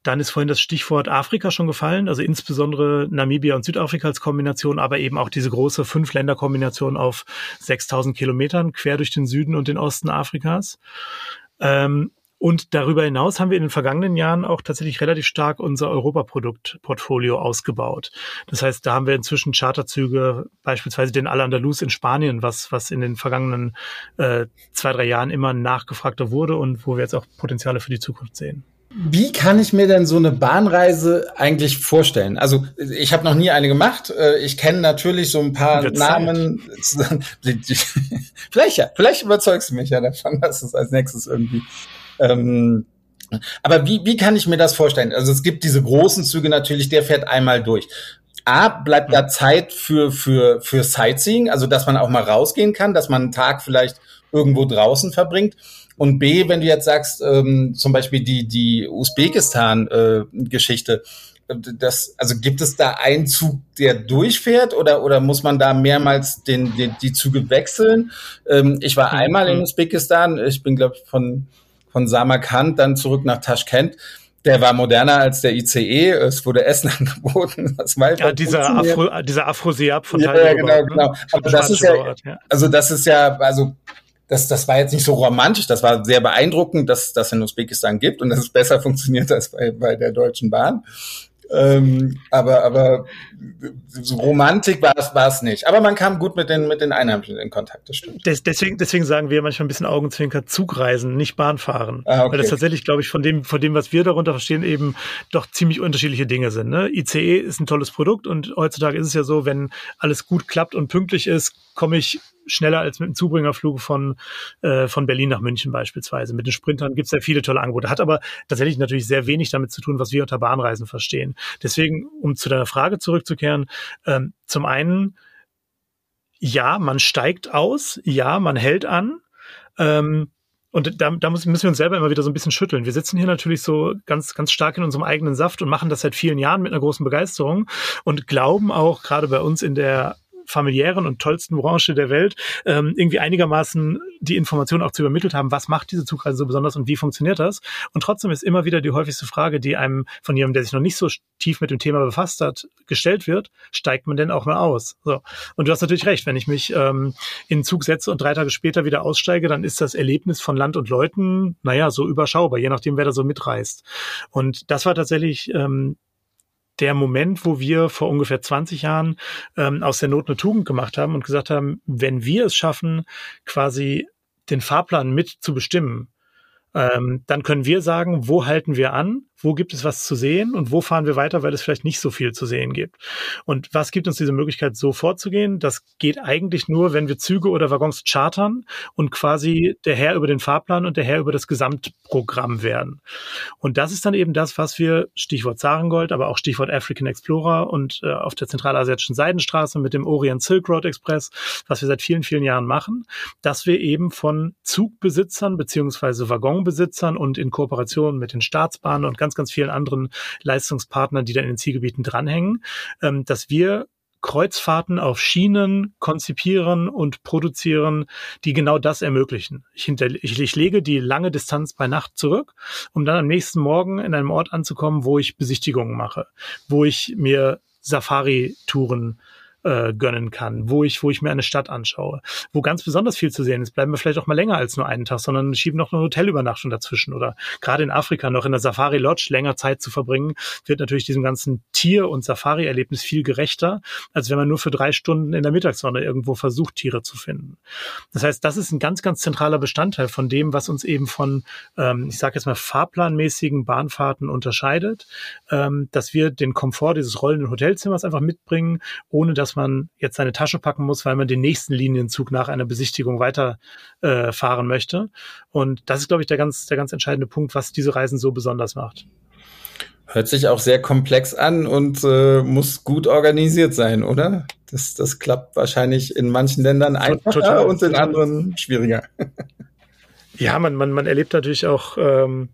Dann ist vorhin das Stichwort Afrika schon gefallen, also insbesondere Namibia und Südafrika als Kombination, aber eben auch diese große Fünf-Länder-Kombination auf 6000 Kilometern quer durch den Süden und den Osten Afrikas. Ähm, und darüber hinaus haben wir in den vergangenen Jahren auch tatsächlich relativ stark unser Europaproduktportfolio ausgebaut. Das heißt, da haben wir inzwischen Charterzüge, beispielsweise den Al-Andalus in Spanien, was, was in den vergangenen äh, zwei, drei Jahren immer nachgefragter wurde und wo wir jetzt auch Potenziale für die Zukunft sehen. Wie kann ich mir denn so eine Bahnreise eigentlich vorstellen? Also ich habe noch nie eine gemacht. Äh, ich kenne natürlich so ein paar Wird Namen. vielleicht ja, vielleicht überzeugst du mich ja davon, dass es als nächstes irgendwie. Ähm, aber wie, wie kann ich mir das vorstellen? Also es gibt diese großen Züge natürlich, der fährt einmal durch. A, bleibt da Zeit für, für, für Sightseeing, also dass man auch mal rausgehen kann, dass man einen Tag vielleicht irgendwo draußen verbringt. Und B, wenn du jetzt sagst, ähm, zum Beispiel die, die Usbekistan-Geschichte, äh, das, also gibt es da einen Zug, der durchfährt oder, oder muss man da mehrmals den, den die Züge wechseln? Ähm, ich war einmal in mhm. Usbekistan, ich bin, glaube ich, von, von Samarkand dann zurück nach Taschkent. Der war moderner als der ICE. Es wurde Essen angeboten. Das ja, dieser Afro, dieser Afrosiab von ja, ja, genau, genau. Aber das ist ja, also das ist ja, also das, das war jetzt nicht so romantisch, das war sehr beeindruckend, dass das in Usbekistan gibt und dass es besser funktioniert als bei, bei der Deutschen Bahn. Ähm, aber, aber so Romantik war es, war es nicht. Aber man kam gut mit den, mit den Einheimischen in Kontakt, das stimmt. Des, deswegen, deswegen sagen wir manchmal ein bisschen Augenzwinker Zugreisen, nicht Bahnfahren. Ah, okay. Weil das tatsächlich, glaube ich, von dem, von dem, was wir darunter verstehen, eben doch ziemlich unterschiedliche Dinge sind. Ne? ICE ist ein tolles Produkt und heutzutage ist es ja so, wenn alles gut klappt und pünktlich ist, komme ich schneller als mit einem Zubringerflug von, äh, von Berlin nach München beispielsweise. Mit den Sprintern gibt es ja viele tolle Angebote. Hat aber tatsächlich natürlich sehr wenig damit zu tun, was wir unter Bahnreisen verstehen. Deswegen, um zu deiner Frage zurückzukehren, ähm, zum einen, ja, man steigt aus, ja, man hält an. Ähm, und da, da müssen wir uns selber immer wieder so ein bisschen schütteln. Wir sitzen hier natürlich so ganz, ganz stark in unserem eigenen Saft und machen das seit vielen Jahren mit einer großen Begeisterung und glauben auch gerade bei uns in der familiären und tollsten Branche der Welt ähm, irgendwie einigermaßen die Informationen auch zu übermittelt haben, was macht diese Zugreise so besonders und wie funktioniert das. Und trotzdem ist immer wieder die häufigste Frage, die einem von jemandem, der sich noch nicht so tief mit dem Thema befasst hat, gestellt wird, steigt man denn auch mal aus? So. Und du hast natürlich recht, wenn ich mich ähm, in den Zug setze und drei Tage später wieder aussteige, dann ist das Erlebnis von Land und Leuten, naja, so überschaubar, je nachdem, wer da so mitreist. Und das war tatsächlich ähm, der Moment, wo wir vor ungefähr 20 Jahren ähm, aus der Not eine Tugend gemacht haben und gesagt haben, wenn wir es schaffen, quasi den Fahrplan mit zu bestimmen, ähm, dann können wir sagen, wo halten wir an wo gibt es was zu sehen und wo fahren wir weiter, weil es vielleicht nicht so viel zu sehen gibt. Und was gibt uns diese Möglichkeit, so vorzugehen? Das geht eigentlich nur, wenn wir Züge oder Waggons chartern und quasi der Herr über den Fahrplan und der Herr über das Gesamtprogramm werden. Und das ist dann eben das, was wir, Stichwort Zarengold, aber auch Stichwort African Explorer und äh, auf der zentralasiatischen Seidenstraße mit dem Orient Silk Road Express, was wir seit vielen, vielen Jahren machen, dass wir eben von Zugbesitzern beziehungsweise Waggonbesitzern und in Kooperation mit den Staatsbahnen und ganz ganz, ganz vielen anderen Leistungspartnern, die da in den Zielgebieten dranhängen, ähm, dass wir Kreuzfahrten auf Schienen konzipieren und produzieren, die genau das ermöglichen. Ich, hinter, ich, ich lege die lange Distanz bei Nacht zurück, um dann am nächsten Morgen in einem Ort anzukommen, wo ich Besichtigungen mache, wo ich mir Safari-Touren äh, gönnen kann, wo ich, wo ich mir eine Stadt anschaue, wo ganz besonders viel zu sehen ist, bleiben wir vielleicht auch mal länger als nur einen Tag, sondern schieben noch eine Hotelübernachtung dazwischen oder gerade in Afrika noch in der Safari Lodge länger Zeit zu verbringen, wird natürlich diesem ganzen Tier- und Safari-Erlebnis viel gerechter, als wenn man nur für drei Stunden in der Mittagssonne irgendwo versucht, Tiere zu finden. Das heißt, das ist ein ganz, ganz zentraler Bestandteil von dem, was uns eben von, ähm, ich sage jetzt mal, fahrplanmäßigen Bahnfahrten unterscheidet, ähm, dass wir den Komfort dieses rollenden Hotelzimmers einfach mitbringen, ohne dass man jetzt seine Tasche packen muss, weil man den nächsten Linienzug nach einer Besichtigung weiter äh, fahren möchte. Und das ist, glaube ich, der ganz, der ganz entscheidende Punkt, was diese Reisen so besonders macht. Hört sich auch sehr komplex an und äh, muss gut organisiert sein, oder? Das, das klappt wahrscheinlich in manchen Ländern einfacher Total. und in anderen schwieriger. Ja, man, man, man erlebt natürlich auch ähm,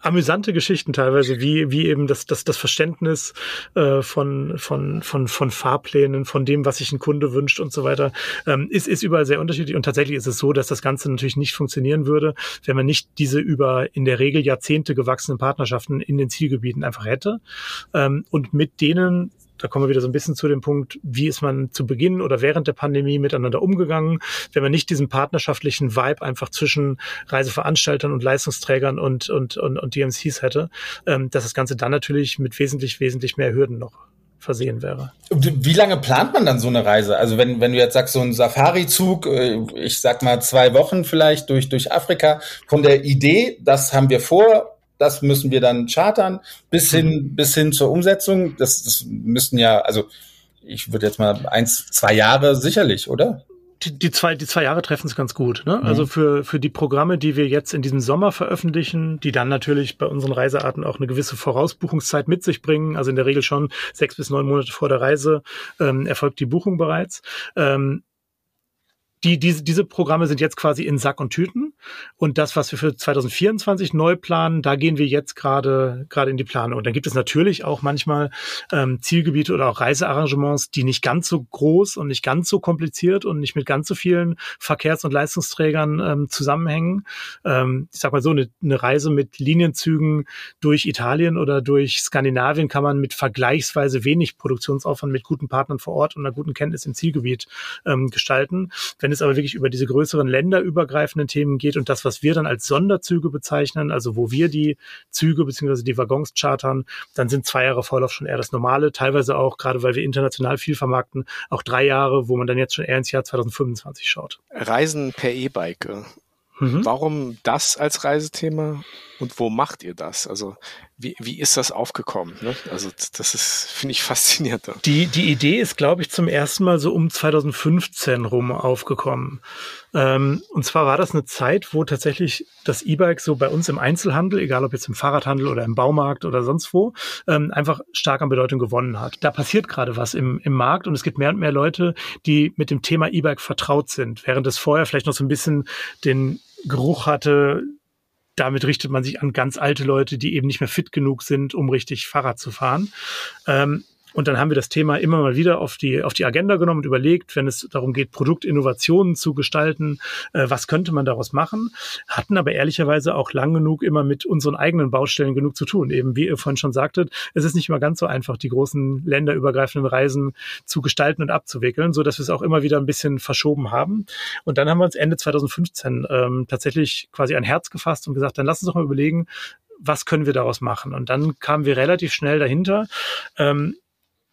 amüsante Geschichten teilweise, wie, wie eben das, das, das Verständnis äh, von, von, von, von Fahrplänen, von dem, was sich ein Kunde wünscht und so weiter, ähm, ist, ist überall sehr unterschiedlich. Und tatsächlich ist es so, dass das Ganze natürlich nicht funktionieren würde, wenn man nicht diese über in der Regel Jahrzehnte gewachsenen Partnerschaften in den Zielgebieten einfach hätte. Ähm, und mit denen da kommen wir wieder so ein bisschen zu dem Punkt, wie ist man zu Beginn oder während der Pandemie miteinander umgegangen, wenn man nicht diesen partnerschaftlichen Vibe einfach zwischen Reiseveranstaltern und Leistungsträgern und, und, und, und DMCs hätte, ähm, dass das Ganze dann natürlich mit wesentlich, wesentlich mehr Hürden noch versehen wäre. Wie lange plant man dann so eine Reise? Also wenn, wenn du jetzt sagst, so ein Safari-Zug, äh, ich sag mal zwei Wochen vielleicht durch, durch Afrika, von der Idee, das haben wir vor, das müssen wir dann chartern, bis hin, mhm. bis hin zur Umsetzung. Das, das müssten ja, also ich würde jetzt mal eins, zwei Jahre sicherlich, oder? Die, die, zwei, die zwei Jahre treffen es ganz gut. Ne? Mhm. Also für, für die Programme, die wir jetzt in diesem Sommer veröffentlichen, die dann natürlich bei unseren Reisearten auch eine gewisse Vorausbuchungszeit mit sich bringen, also in der Regel schon sechs bis neun Monate vor der Reise ähm, erfolgt die Buchung bereits. Ähm, die, diese, diese Programme sind jetzt quasi in Sack und Tüten. Und das, was wir für 2024 neu planen, da gehen wir jetzt gerade gerade in die Planung. Und dann gibt es natürlich auch manchmal ähm, Zielgebiete oder auch Reisearrangements, die nicht ganz so groß und nicht ganz so kompliziert und nicht mit ganz so vielen Verkehrs- und Leistungsträgern ähm, zusammenhängen. Ähm, ich sag mal so, eine, eine Reise mit Linienzügen durch Italien oder durch Skandinavien kann man mit vergleichsweise wenig Produktionsaufwand mit guten Partnern vor Ort und einer guten Kenntnis im Zielgebiet ähm, gestalten. Wenn es aber wirklich über diese größeren länderübergreifenden Themen geht und das, was wir dann als Sonderzüge bezeichnen, also wo wir die Züge beziehungsweise die Waggons chartern, dann sind zwei Jahre Vorlauf schon eher das Normale. Teilweise auch, gerade weil wir international viel vermarkten, auch drei Jahre, wo man dann jetzt schon eher ins Jahr 2025 schaut. Reisen per E-Bike. Mhm. Warum das als Reisethema und wo macht ihr das? Also wie, wie ist das aufgekommen? Ne? Also das ist, finde ich, faszinierend. Die, die Idee ist, glaube ich, zum ersten Mal so um 2015 rum aufgekommen. Ähm, und zwar war das eine Zeit, wo tatsächlich das E-Bike so bei uns im Einzelhandel, egal ob jetzt im Fahrradhandel oder im Baumarkt oder sonst wo, ähm, einfach stark an Bedeutung gewonnen hat. Da passiert gerade was im, im Markt und es gibt mehr und mehr Leute, die mit dem Thema E-Bike vertraut sind, während es vorher vielleicht noch so ein bisschen den Geruch hatte, damit richtet man sich an ganz alte Leute, die eben nicht mehr fit genug sind, um richtig Fahrrad zu fahren. Ähm, und dann haben wir das Thema immer mal wieder auf die, auf die Agenda genommen und überlegt, wenn es darum geht, Produktinnovationen zu gestalten, äh, was könnte man daraus machen, hatten aber ehrlicherweise auch lang genug immer mit unseren eigenen Baustellen genug zu tun. Eben wie ihr vorhin schon sagtet, es ist nicht immer ganz so einfach, die großen länderübergreifenden Reisen zu gestalten und abzuwickeln, so dass wir es auch immer wieder ein bisschen verschoben haben. Und dann haben wir uns Ende 2015 ähm, tatsächlich quasi ein Herz gefasst und gesagt, dann lass uns doch mal überlegen, was können wir daraus machen? Und dann kamen wir relativ schnell dahinter, ähm,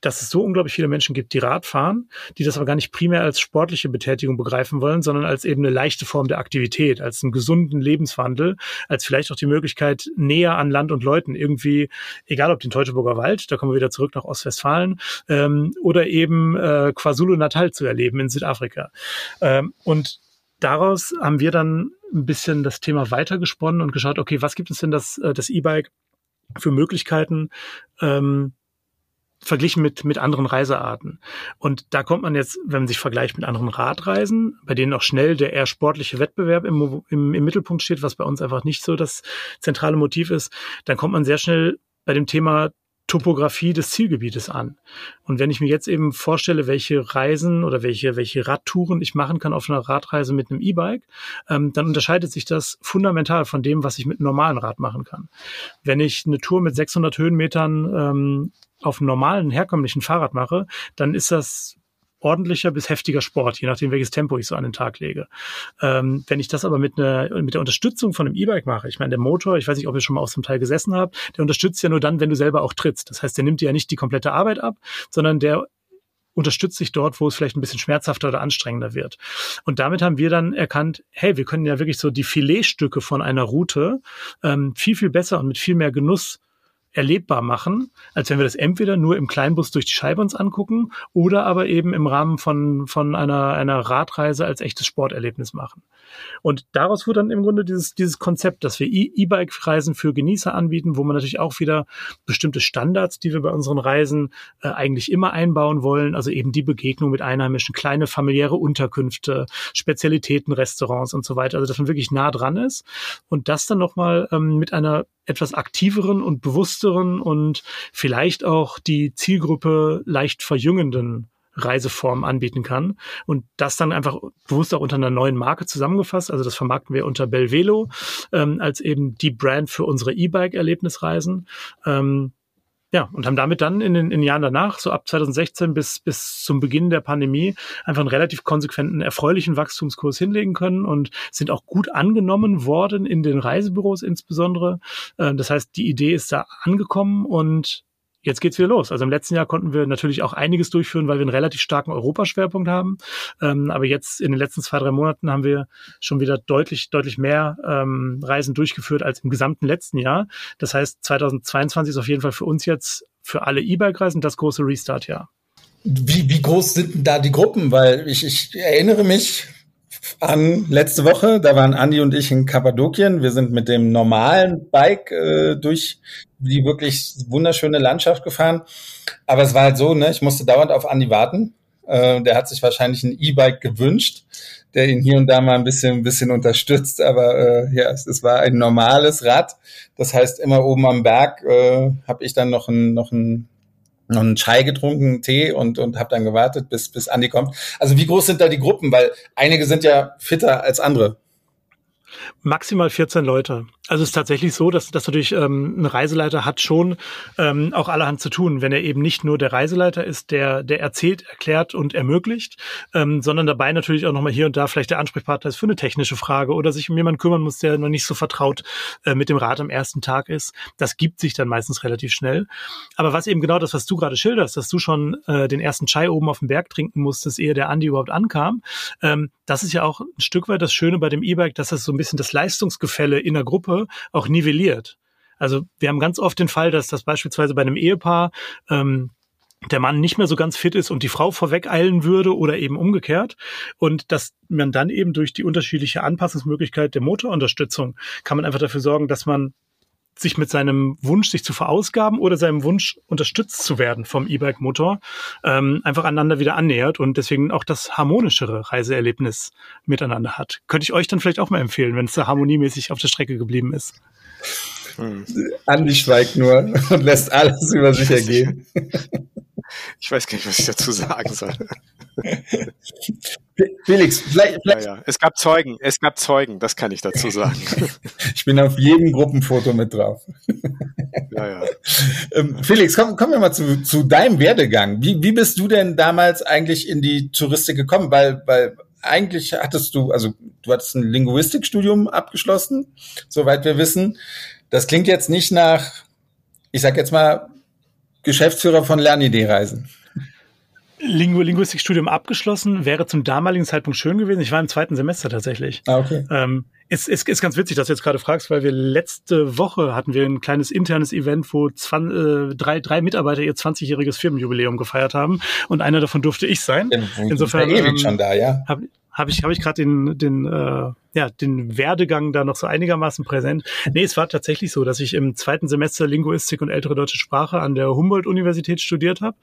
dass es so unglaublich viele Menschen gibt, die Rad fahren, die das aber gar nicht primär als sportliche Betätigung begreifen wollen, sondern als eben eine leichte Form der Aktivität, als einen gesunden Lebenswandel, als vielleicht auch die Möglichkeit, näher an Land und Leuten irgendwie, egal ob den Teutoburger Wald, da kommen wir wieder zurück nach Ostwestfalen, ähm, oder eben äh, KwaZulu-Natal zu erleben in Südafrika. Ähm, und daraus haben wir dann ein bisschen das Thema weitergesponnen und geschaut, okay, was gibt es denn das, äh, das E-Bike für Möglichkeiten, ähm, verglichen mit, mit anderen Reisearten. Und da kommt man jetzt, wenn man sich vergleicht mit anderen Radreisen, bei denen auch schnell der eher sportliche Wettbewerb im, im, im Mittelpunkt steht, was bei uns einfach nicht so das zentrale Motiv ist, dann kommt man sehr schnell bei dem Thema Topografie des Zielgebietes an. Und wenn ich mir jetzt eben vorstelle, welche Reisen oder welche, welche Radtouren ich machen kann auf einer Radreise mit einem E-Bike, ähm, dann unterscheidet sich das fundamental von dem, was ich mit einem normalen Rad machen kann. Wenn ich eine Tour mit 600 Höhenmetern ähm, auf einem normalen, herkömmlichen Fahrrad mache, dann ist das ordentlicher bis heftiger Sport, je nachdem, welches Tempo ich so an den Tag lege. Ähm, wenn ich das aber mit, einer, mit der Unterstützung von einem E-Bike mache, ich meine, der Motor, ich weiß nicht, ob ihr schon mal aus dem Teil gesessen habt, der unterstützt ja nur dann, wenn du selber auch trittst. Das heißt, der nimmt dir ja nicht die komplette Arbeit ab, sondern der unterstützt sich dort, wo es vielleicht ein bisschen schmerzhafter oder anstrengender wird. Und damit haben wir dann erkannt, hey, wir können ja wirklich so die Filetstücke von einer Route ähm, viel, viel besser und mit viel mehr Genuss erlebbar machen, als wenn wir das entweder nur im Kleinbus durch die Scheibe uns angucken oder aber eben im Rahmen von, von einer, einer Radreise als echtes Sporterlebnis machen. Und daraus wurde dann im Grunde dieses, dieses Konzept, dass wir e- E-Bike-Reisen für Genießer anbieten, wo man natürlich auch wieder bestimmte Standards, die wir bei unseren Reisen äh, eigentlich immer einbauen wollen, also eben die Begegnung mit Einheimischen, kleine familiäre Unterkünfte, Spezialitäten, Restaurants und so weiter, also dass man wirklich nah dran ist und das dann nochmal ähm, mit einer etwas aktiveren und bewussteren und vielleicht auch die Zielgruppe leicht verjüngenden Reiseform anbieten kann. Und das dann einfach bewusst auch unter einer neuen Marke zusammengefasst. Also das vermarkten wir unter Belvelo ähm, als eben die Brand für unsere E-Bike-Erlebnisreisen. Ähm, ja, und haben damit dann in den, in den Jahren danach, so ab 2016 bis, bis zum Beginn der Pandemie, einfach einen relativ konsequenten, erfreulichen Wachstumskurs hinlegen können und sind auch gut angenommen worden in den Reisebüros insbesondere. Äh, das heißt, die Idee ist da angekommen und jetzt geht's wieder los. Also im letzten Jahr konnten wir natürlich auch einiges durchführen, weil wir einen relativ starken Europaschwerpunkt haben. Ähm, aber jetzt in den letzten zwei, drei Monaten haben wir schon wieder deutlich, deutlich mehr ähm, Reisen durchgeführt als im gesamten letzten Jahr. Das heißt, 2022 ist auf jeden Fall für uns jetzt für alle E-Bike-Reisen das große Restart-Jahr. Wie, wie groß sind denn da die Gruppen? Weil ich, ich erinnere mich, an letzte Woche. Da waren Andi und ich in Kappadokien. Wir sind mit dem normalen Bike äh, durch die wirklich wunderschöne Landschaft gefahren. Aber es war halt so, ne, ich musste dauernd auf Andi warten. Äh, der hat sich wahrscheinlich ein E-Bike gewünscht, der ihn hier und da mal ein bisschen, ein bisschen unterstützt. Aber äh, ja, es, es war ein normales Rad. Das heißt, immer oben am Berg äh, habe ich dann noch ein, noch ein einen Chai getrunken, Tee und, und habe dann gewartet, bis, bis Andi kommt. Also wie groß sind da die Gruppen? Weil einige sind ja fitter als andere. Maximal 14 Leute. Also es ist tatsächlich so, dass, dass natürlich ähm, ein Reiseleiter hat schon ähm, auch allerhand zu tun, wenn er eben nicht nur der Reiseleiter ist, der, der erzählt, erklärt und ermöglicht, ähm, sondern dabei natürlich auch nochmal hier und da vielleicht der Ansprechpartner ist für eine technische Frage oder sich um jemanden kümmern muss, der noch nicht so vertraut äh, mit dem Rad am ersten Tag ist. Das gibt sich dann meistens relativ schnell. Aber was eben genau das, was du gerade schilderst, dass du schon äh, den ersten Chai oben auf dem Berg trinken musstest, ehe der Andi überhaupt ankam, ähm, das ist ja auch ein Stück weit das Schöne bei dem E-Bike, dass das so ein bisschen das Leistungsgefälle in der Gruppe Gruppe auch nivelliert. Also wir haben ganz oft den Fall, dass das beispielsweise bei einem Ehepaar ähm, der Mann nicht mehr so ganz fit ist und die Frau vorwegeilen würde oder eben umgekehrt. Und dass man dann eben durch die unterschiedliche Anpassungsmöglichkeit der Motorunterstützung kann man einfach dafür sorgen, dass man sich mit seinem Wunsch, sich zu verausgaben oder seinem Wunsch, unterstützt zu werden vom E-Bike-Motor, ähm, einfach aneinander wieder annähert und deswegen auch das harmonischere Reiseerlebnis miteinander hat. Könnte ich euch dann vielleicht auch mal empfehlen, wenn es da harmoniemäßig auf der Strecke geblieben ist. Hm. Andi schweigt nur und lässt alles über sich ergehen. Ich weiß gar nicht, was ich dazu sagen soll. Felix, vielleicht, vielleicht. Ja, ja. Es gab Zeugen, es gab Zeugen, das kann ich dazu sagen. ich bin auf jedem Gruppenfoto mit drauf. Ja. Ähm, Felix, komm, kommen wir mal zu, zu deinem Werdegang. Wie, wie bist du denn damals eigentlich in die Touristik gekommen? Weil, weil eigentlich hattest du, also du hattest ein Linguistikstudium abgeschlossen, soweit wir wissen. Das klingt jetzt nicht nach, ich sag jetzt mal, Geschäftsführer von Lernidee-Reisen. Lingu Linguistikstudium abgeschlossen, wäre zum damaligen Zeitpunkt schön gewesen. Ich war im zweiten Semester tatsächlich. Ah, okay. Ähm, ist, ist, ist ganz witzig, dass du jetzt gerade fragst, weil wir letzte Woche hatten wir ein kleines internes Event, wo zwan, äh, drei, drei Mitarbeiter ihr 20-jähriges Firmenjubiläum gefeiert haben und einer davon durfte ich sein. Ja, Insofern ewig ähm, schon da, ja. Hab, habe ich, hab ich gerade den, den, äh, ja, den Werdegang da noch so einigermaßen präsent. Nee, es war tatsächlich so, dass ich im zweiten Semester Linguistik und ältere deutsche Sprache an der Humboldt-Universität studiert habe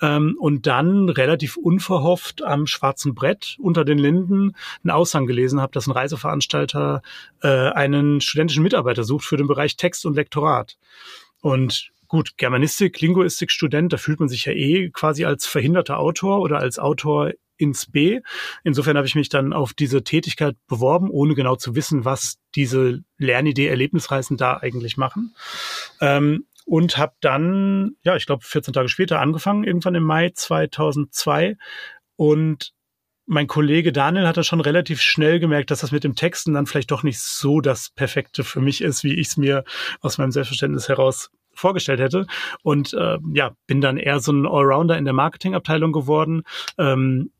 ähm, und dann relativ unverhofft am schwarzen Brett unter den Linden einen Aushang gelesen habe, dass ein Reiseveranstalter äh, einen studentischen Mitarbeiter sucht für den Bereich Text und Lektorat. Und gut, Germanistik, Linguistik, Student, da fühlt man sich ja eh quasi als verhinderter Autor oder als Autor ins B. Insofern habe ich mich dann auf diese Tätigkeit beworben, ohne genau zu wissen, was diese Lernidee Erlebnisreisen da eigentlich machen. Ähm, und habe dann, ja, ich glaube 14 Tage später angefangen, irgendwann im Mai 2002 und mein Kollege Daniel hat da schon relativ schnell gemerkt, dass das mit dem Texten dann vielleicht doch nicht so das Perfekte für mich ist, wie ich es mir aus meinem Selbstverständnis heraus vorgestellt hätte. Und äh, ja, bin dann eher so ein Allrounder in der Marketingabteilung geworden. Ähm,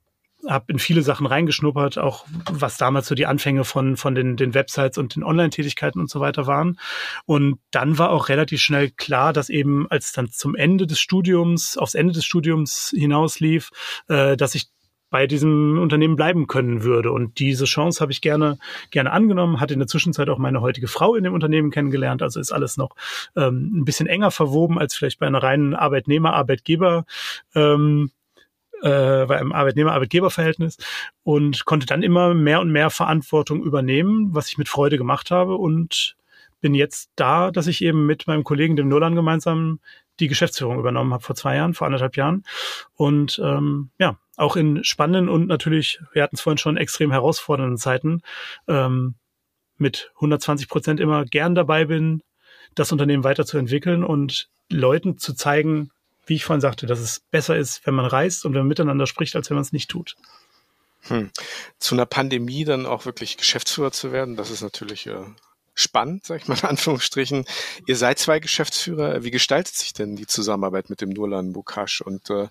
habe in viele Sachen reingeschnuppert, auch was damals so die Anfänge von, von den, den Websites und den Online-Tätigkeiten und so weiter waren. Und dann war auch relativ schnell klar, dass eben, als dann zum Ende des Studiums, aufs Ende des Studiums hinauslief, äh, dass ich bei diesem Unternehmen bleiben können würde. Und diese Chance habe ich gerne, gerne angenommen, hatte in der Zwischenzeit auch meine heutige Frau in dem Unternehmen kennengelernt. Also ist alles noch ähm, ein bisschen enger verwoben als vielleicht bei einer reinen Arbeitnehmer-Arbeitgeber. Ähm, äh, bei einem Arbeitnehmer-Arbeitgeber-Verhältnis und konnte dann immer mehr und mehr Verantwortung übernehmen, was ich mit Freude gemacht habe und bin jetzt da, dass ich eben mit meinem Kollegen, dem Nolan, gemeinsam die Geschäftsführung übernommen habe vor zwei Jahren, vor anderthalb Jahren. Und ähm, ja, auch in spannenden und natürlich, wir hatten es vorhin schon, extrem herausfordernden Zeiten ähm, mit 120 Prozent immer gern dabei bin, das Unternehmen weiterzuentwickeln und Leuten zu zeigen, wie ich vorhin sagte, dass es besser ist, wenn man reist und wenn man miteinander spricht, als wenn man es nicht tut. Hm. Zu einer Pandemie dann auch wirklich Geschäftsführer zu werden, das ist natürlich äh, spannend, sag ich mal in Anführungsstrichen. Ihr seid zwei Geschäftsführer. Wie gestaltet sich denn die Zusammenarbeit mit dem Nurlan Bukash und äh,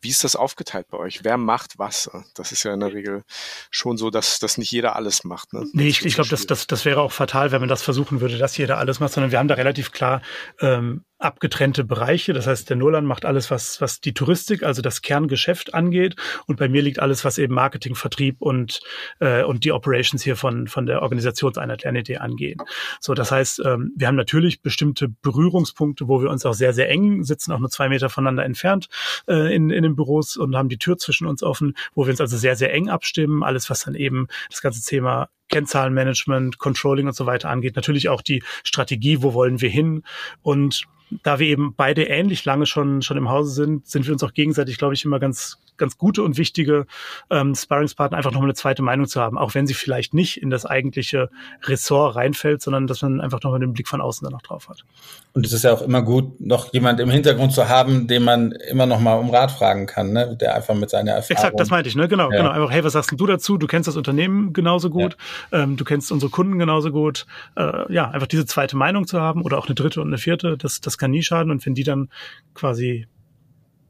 wie ist das aufgeteilt bei euch? Wer macht was? Das ist ja in der Regel schon so, dass, dass nicht jeder alles macht. Ne? Nee, ich, ich glaube, das, das, das wäre auch fatal, wenn man das versuchen würde, dass jeder alles macht, sondern wir haben da relativ klar ähm, abgetrennte Bereiche. Das heißt, der Nolan macht alles, was, was die Touristik, also das Kerngeschäft angeht. Und bei mir liegt alles, was eben Marketing, Vertrieb und, äh, und die Operations hier von, von der Organisationseinheit Lernidee angehen. So, das heißt, ähm, wir haben natürlich bestimmte Berührungspunkte, wo wir uns auch sehr, sehr eng sitzen, auch nur zwei Meter voneinander entfernt äh, in, in den Büros und haben die Tür zwischen uns offen, wo wir uns also sehr, sehr eng abstimmen. Alles, was dann eben das ganze Thema Kennzahlenmanagement, Controlling und so weiter angeht. Natürlich auch die Strategie, wo wollen wir hin und da wir eben beide ähnlich lange schon, schon im Hause sind, sind wir uns auch gegenseitig, glaube ich, immer ganz, ganz gute und wichtige ähm, Sparringspartner, einfach nochmal eine zweite Meinung zu haben, auch wenn sie vielleicht nicht in das eigentliche Ressort reinfällt, sondern dass man einfach nochmal den Blick von außen danach drauf hat. Und es ist ja auch immer gut, noch jemand im Hintergrund zu haben, den man immer noch mal um Rat fragen kann, ne? der einfach mit seiner Erfahrung. Exakt, das meinte ich, ne? Genau, ja. genau. Einfach, hey, was sagst du dazu? Du kennst das Unternehmen genauso gut, ja. ähm, du kennst unsere Kunden genauso gut. Äh, ja, einfach diese zweite Meinung zu haben oder auch eine dritte und eine vierte, das, das kann nie schaden. Und wenn die dann quasi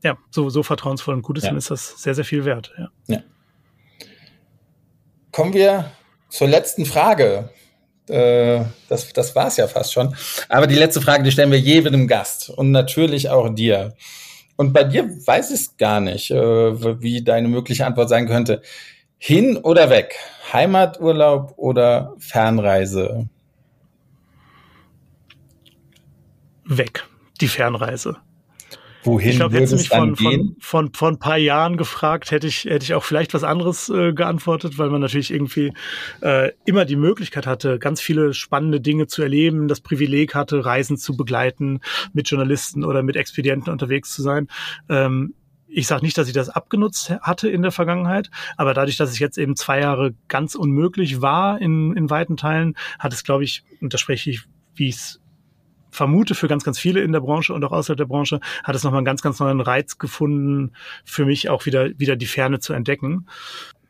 ja, so, so vertrauensvoll und gut ist, ja. dann ist das sehr, sehr viel wert. Ja. ja. Kommen wir zur letzten Frage. Äh, das, das war es ja fast schon. Aber die letzte Frage, die stellen wir jedem Gast und natürlich auch dir. Und bei dir weiß ich gar nicht, äh, wie deine mögliche Antwort sein könnte. Hin oder weg? Heimaturlaub oder Fernreise? Weg. Die Fernreise. Wohin ich glaube, hättest du mich von, von, von, von ein paar Jahren gefragt, hätte ich, hätte ich auch vielleicht was anderes äh, geantwortet, weil man natürlich irgendwie äh, immer die Möglichkeit hatte, ganz viele spannende Dinge zu erleben, das Privileg hatte, Reisen zu begleiten, mit Journalisten oder mit Expedienten unterwegs zu sein. Ähm, ich sage nicht, dass ich das abgenutzt hatte in der Vergangenheit, aber dadurch, dass es jetzt eben zwei Jahre ganz unmöglich war in, in weiten Teilen, hat es, glaube ich, und da spreche ich, wie es vermute für ganz, ganz viele in der Branche und auch außerhalb der Branche, hat es nochmal einen ganz, ganz neuen Reiz gefunden, für mich auch wieder, wieder die Ferne zu entdecken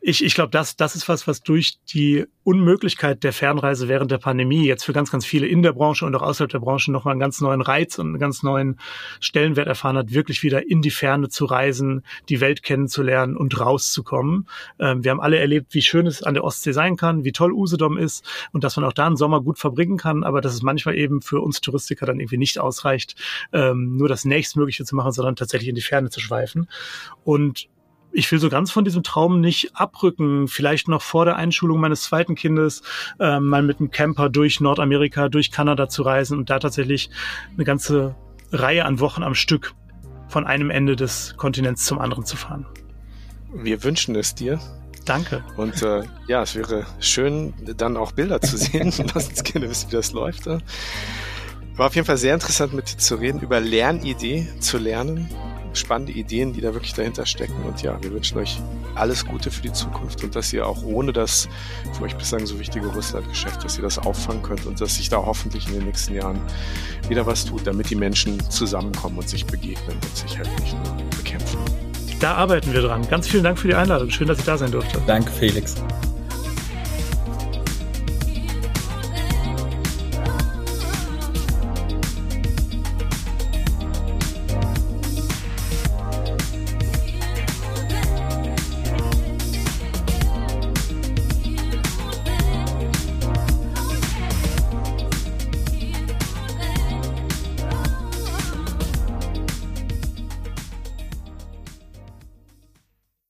ich, ich glaube, das, das ist was, was durch die Unmöglichkeit der Fernreise während der Pandemie jetzt für ganz, ganz viele in der Branche und auch außerhalb der Branche nochmal einen ganz neuen Reiz und einen ganz neuen Stellenwert erfahren hat, wirklich wieder in die Ferne zu reisen, die Welt kennenzulernen und rauszukommen. Ähm, wir haben alle erlebt, wie schön es an der Ostsee sein kann, wie toll Usedom ist und dass man auch da einen Sommer gut verbringen kann, aber dass es manchmal eben für uns Touristiker dann irgendwie nicht ausreicht, ähm, nur das nächstmögliche zu machen, sondern tatsächlich in die Ferne zu schweifen. Und ich will so ganz von diesem Traum nicht abrücken. Vielleicht noch vor der Einschulung meines zweiten Kindes äh, mal mit einem Camper durch Nordamerika, durch Kanada zu reisen und da tatsächlich eine ganze Reihe an Wochen am Stück von einem Ende des Kontinents zum anderen zu fahren. Wir wünschen es dir. Danke. Und äh, ja, es wäre schön, dann auch Bilder zu sehen. Lass uns gerne wissen, wie das läuft. War auf jeden Fall sehr interessant, mit dir zu reden, über Lernidee zu lernen spannende Ideen, die da wirklich dahinter stecken. Und ja, wir wünschen euch alles Gute für die Zukunft und dass ihr auch ohne das für euch bislang so wichtige Russland-Geschäft, dass ihr das auffangen könnt und dass sich da hoffentlich in den nächsten Jahren wieder was tut, damit die Menschen zusammenkommen und sich begegnen und sich halt nicht nur bekämpfen. Da arbeiten wir dran. Ganz vielen Dank für die Einladung. Schön, dass ich da sein durfte. Danke, Felix.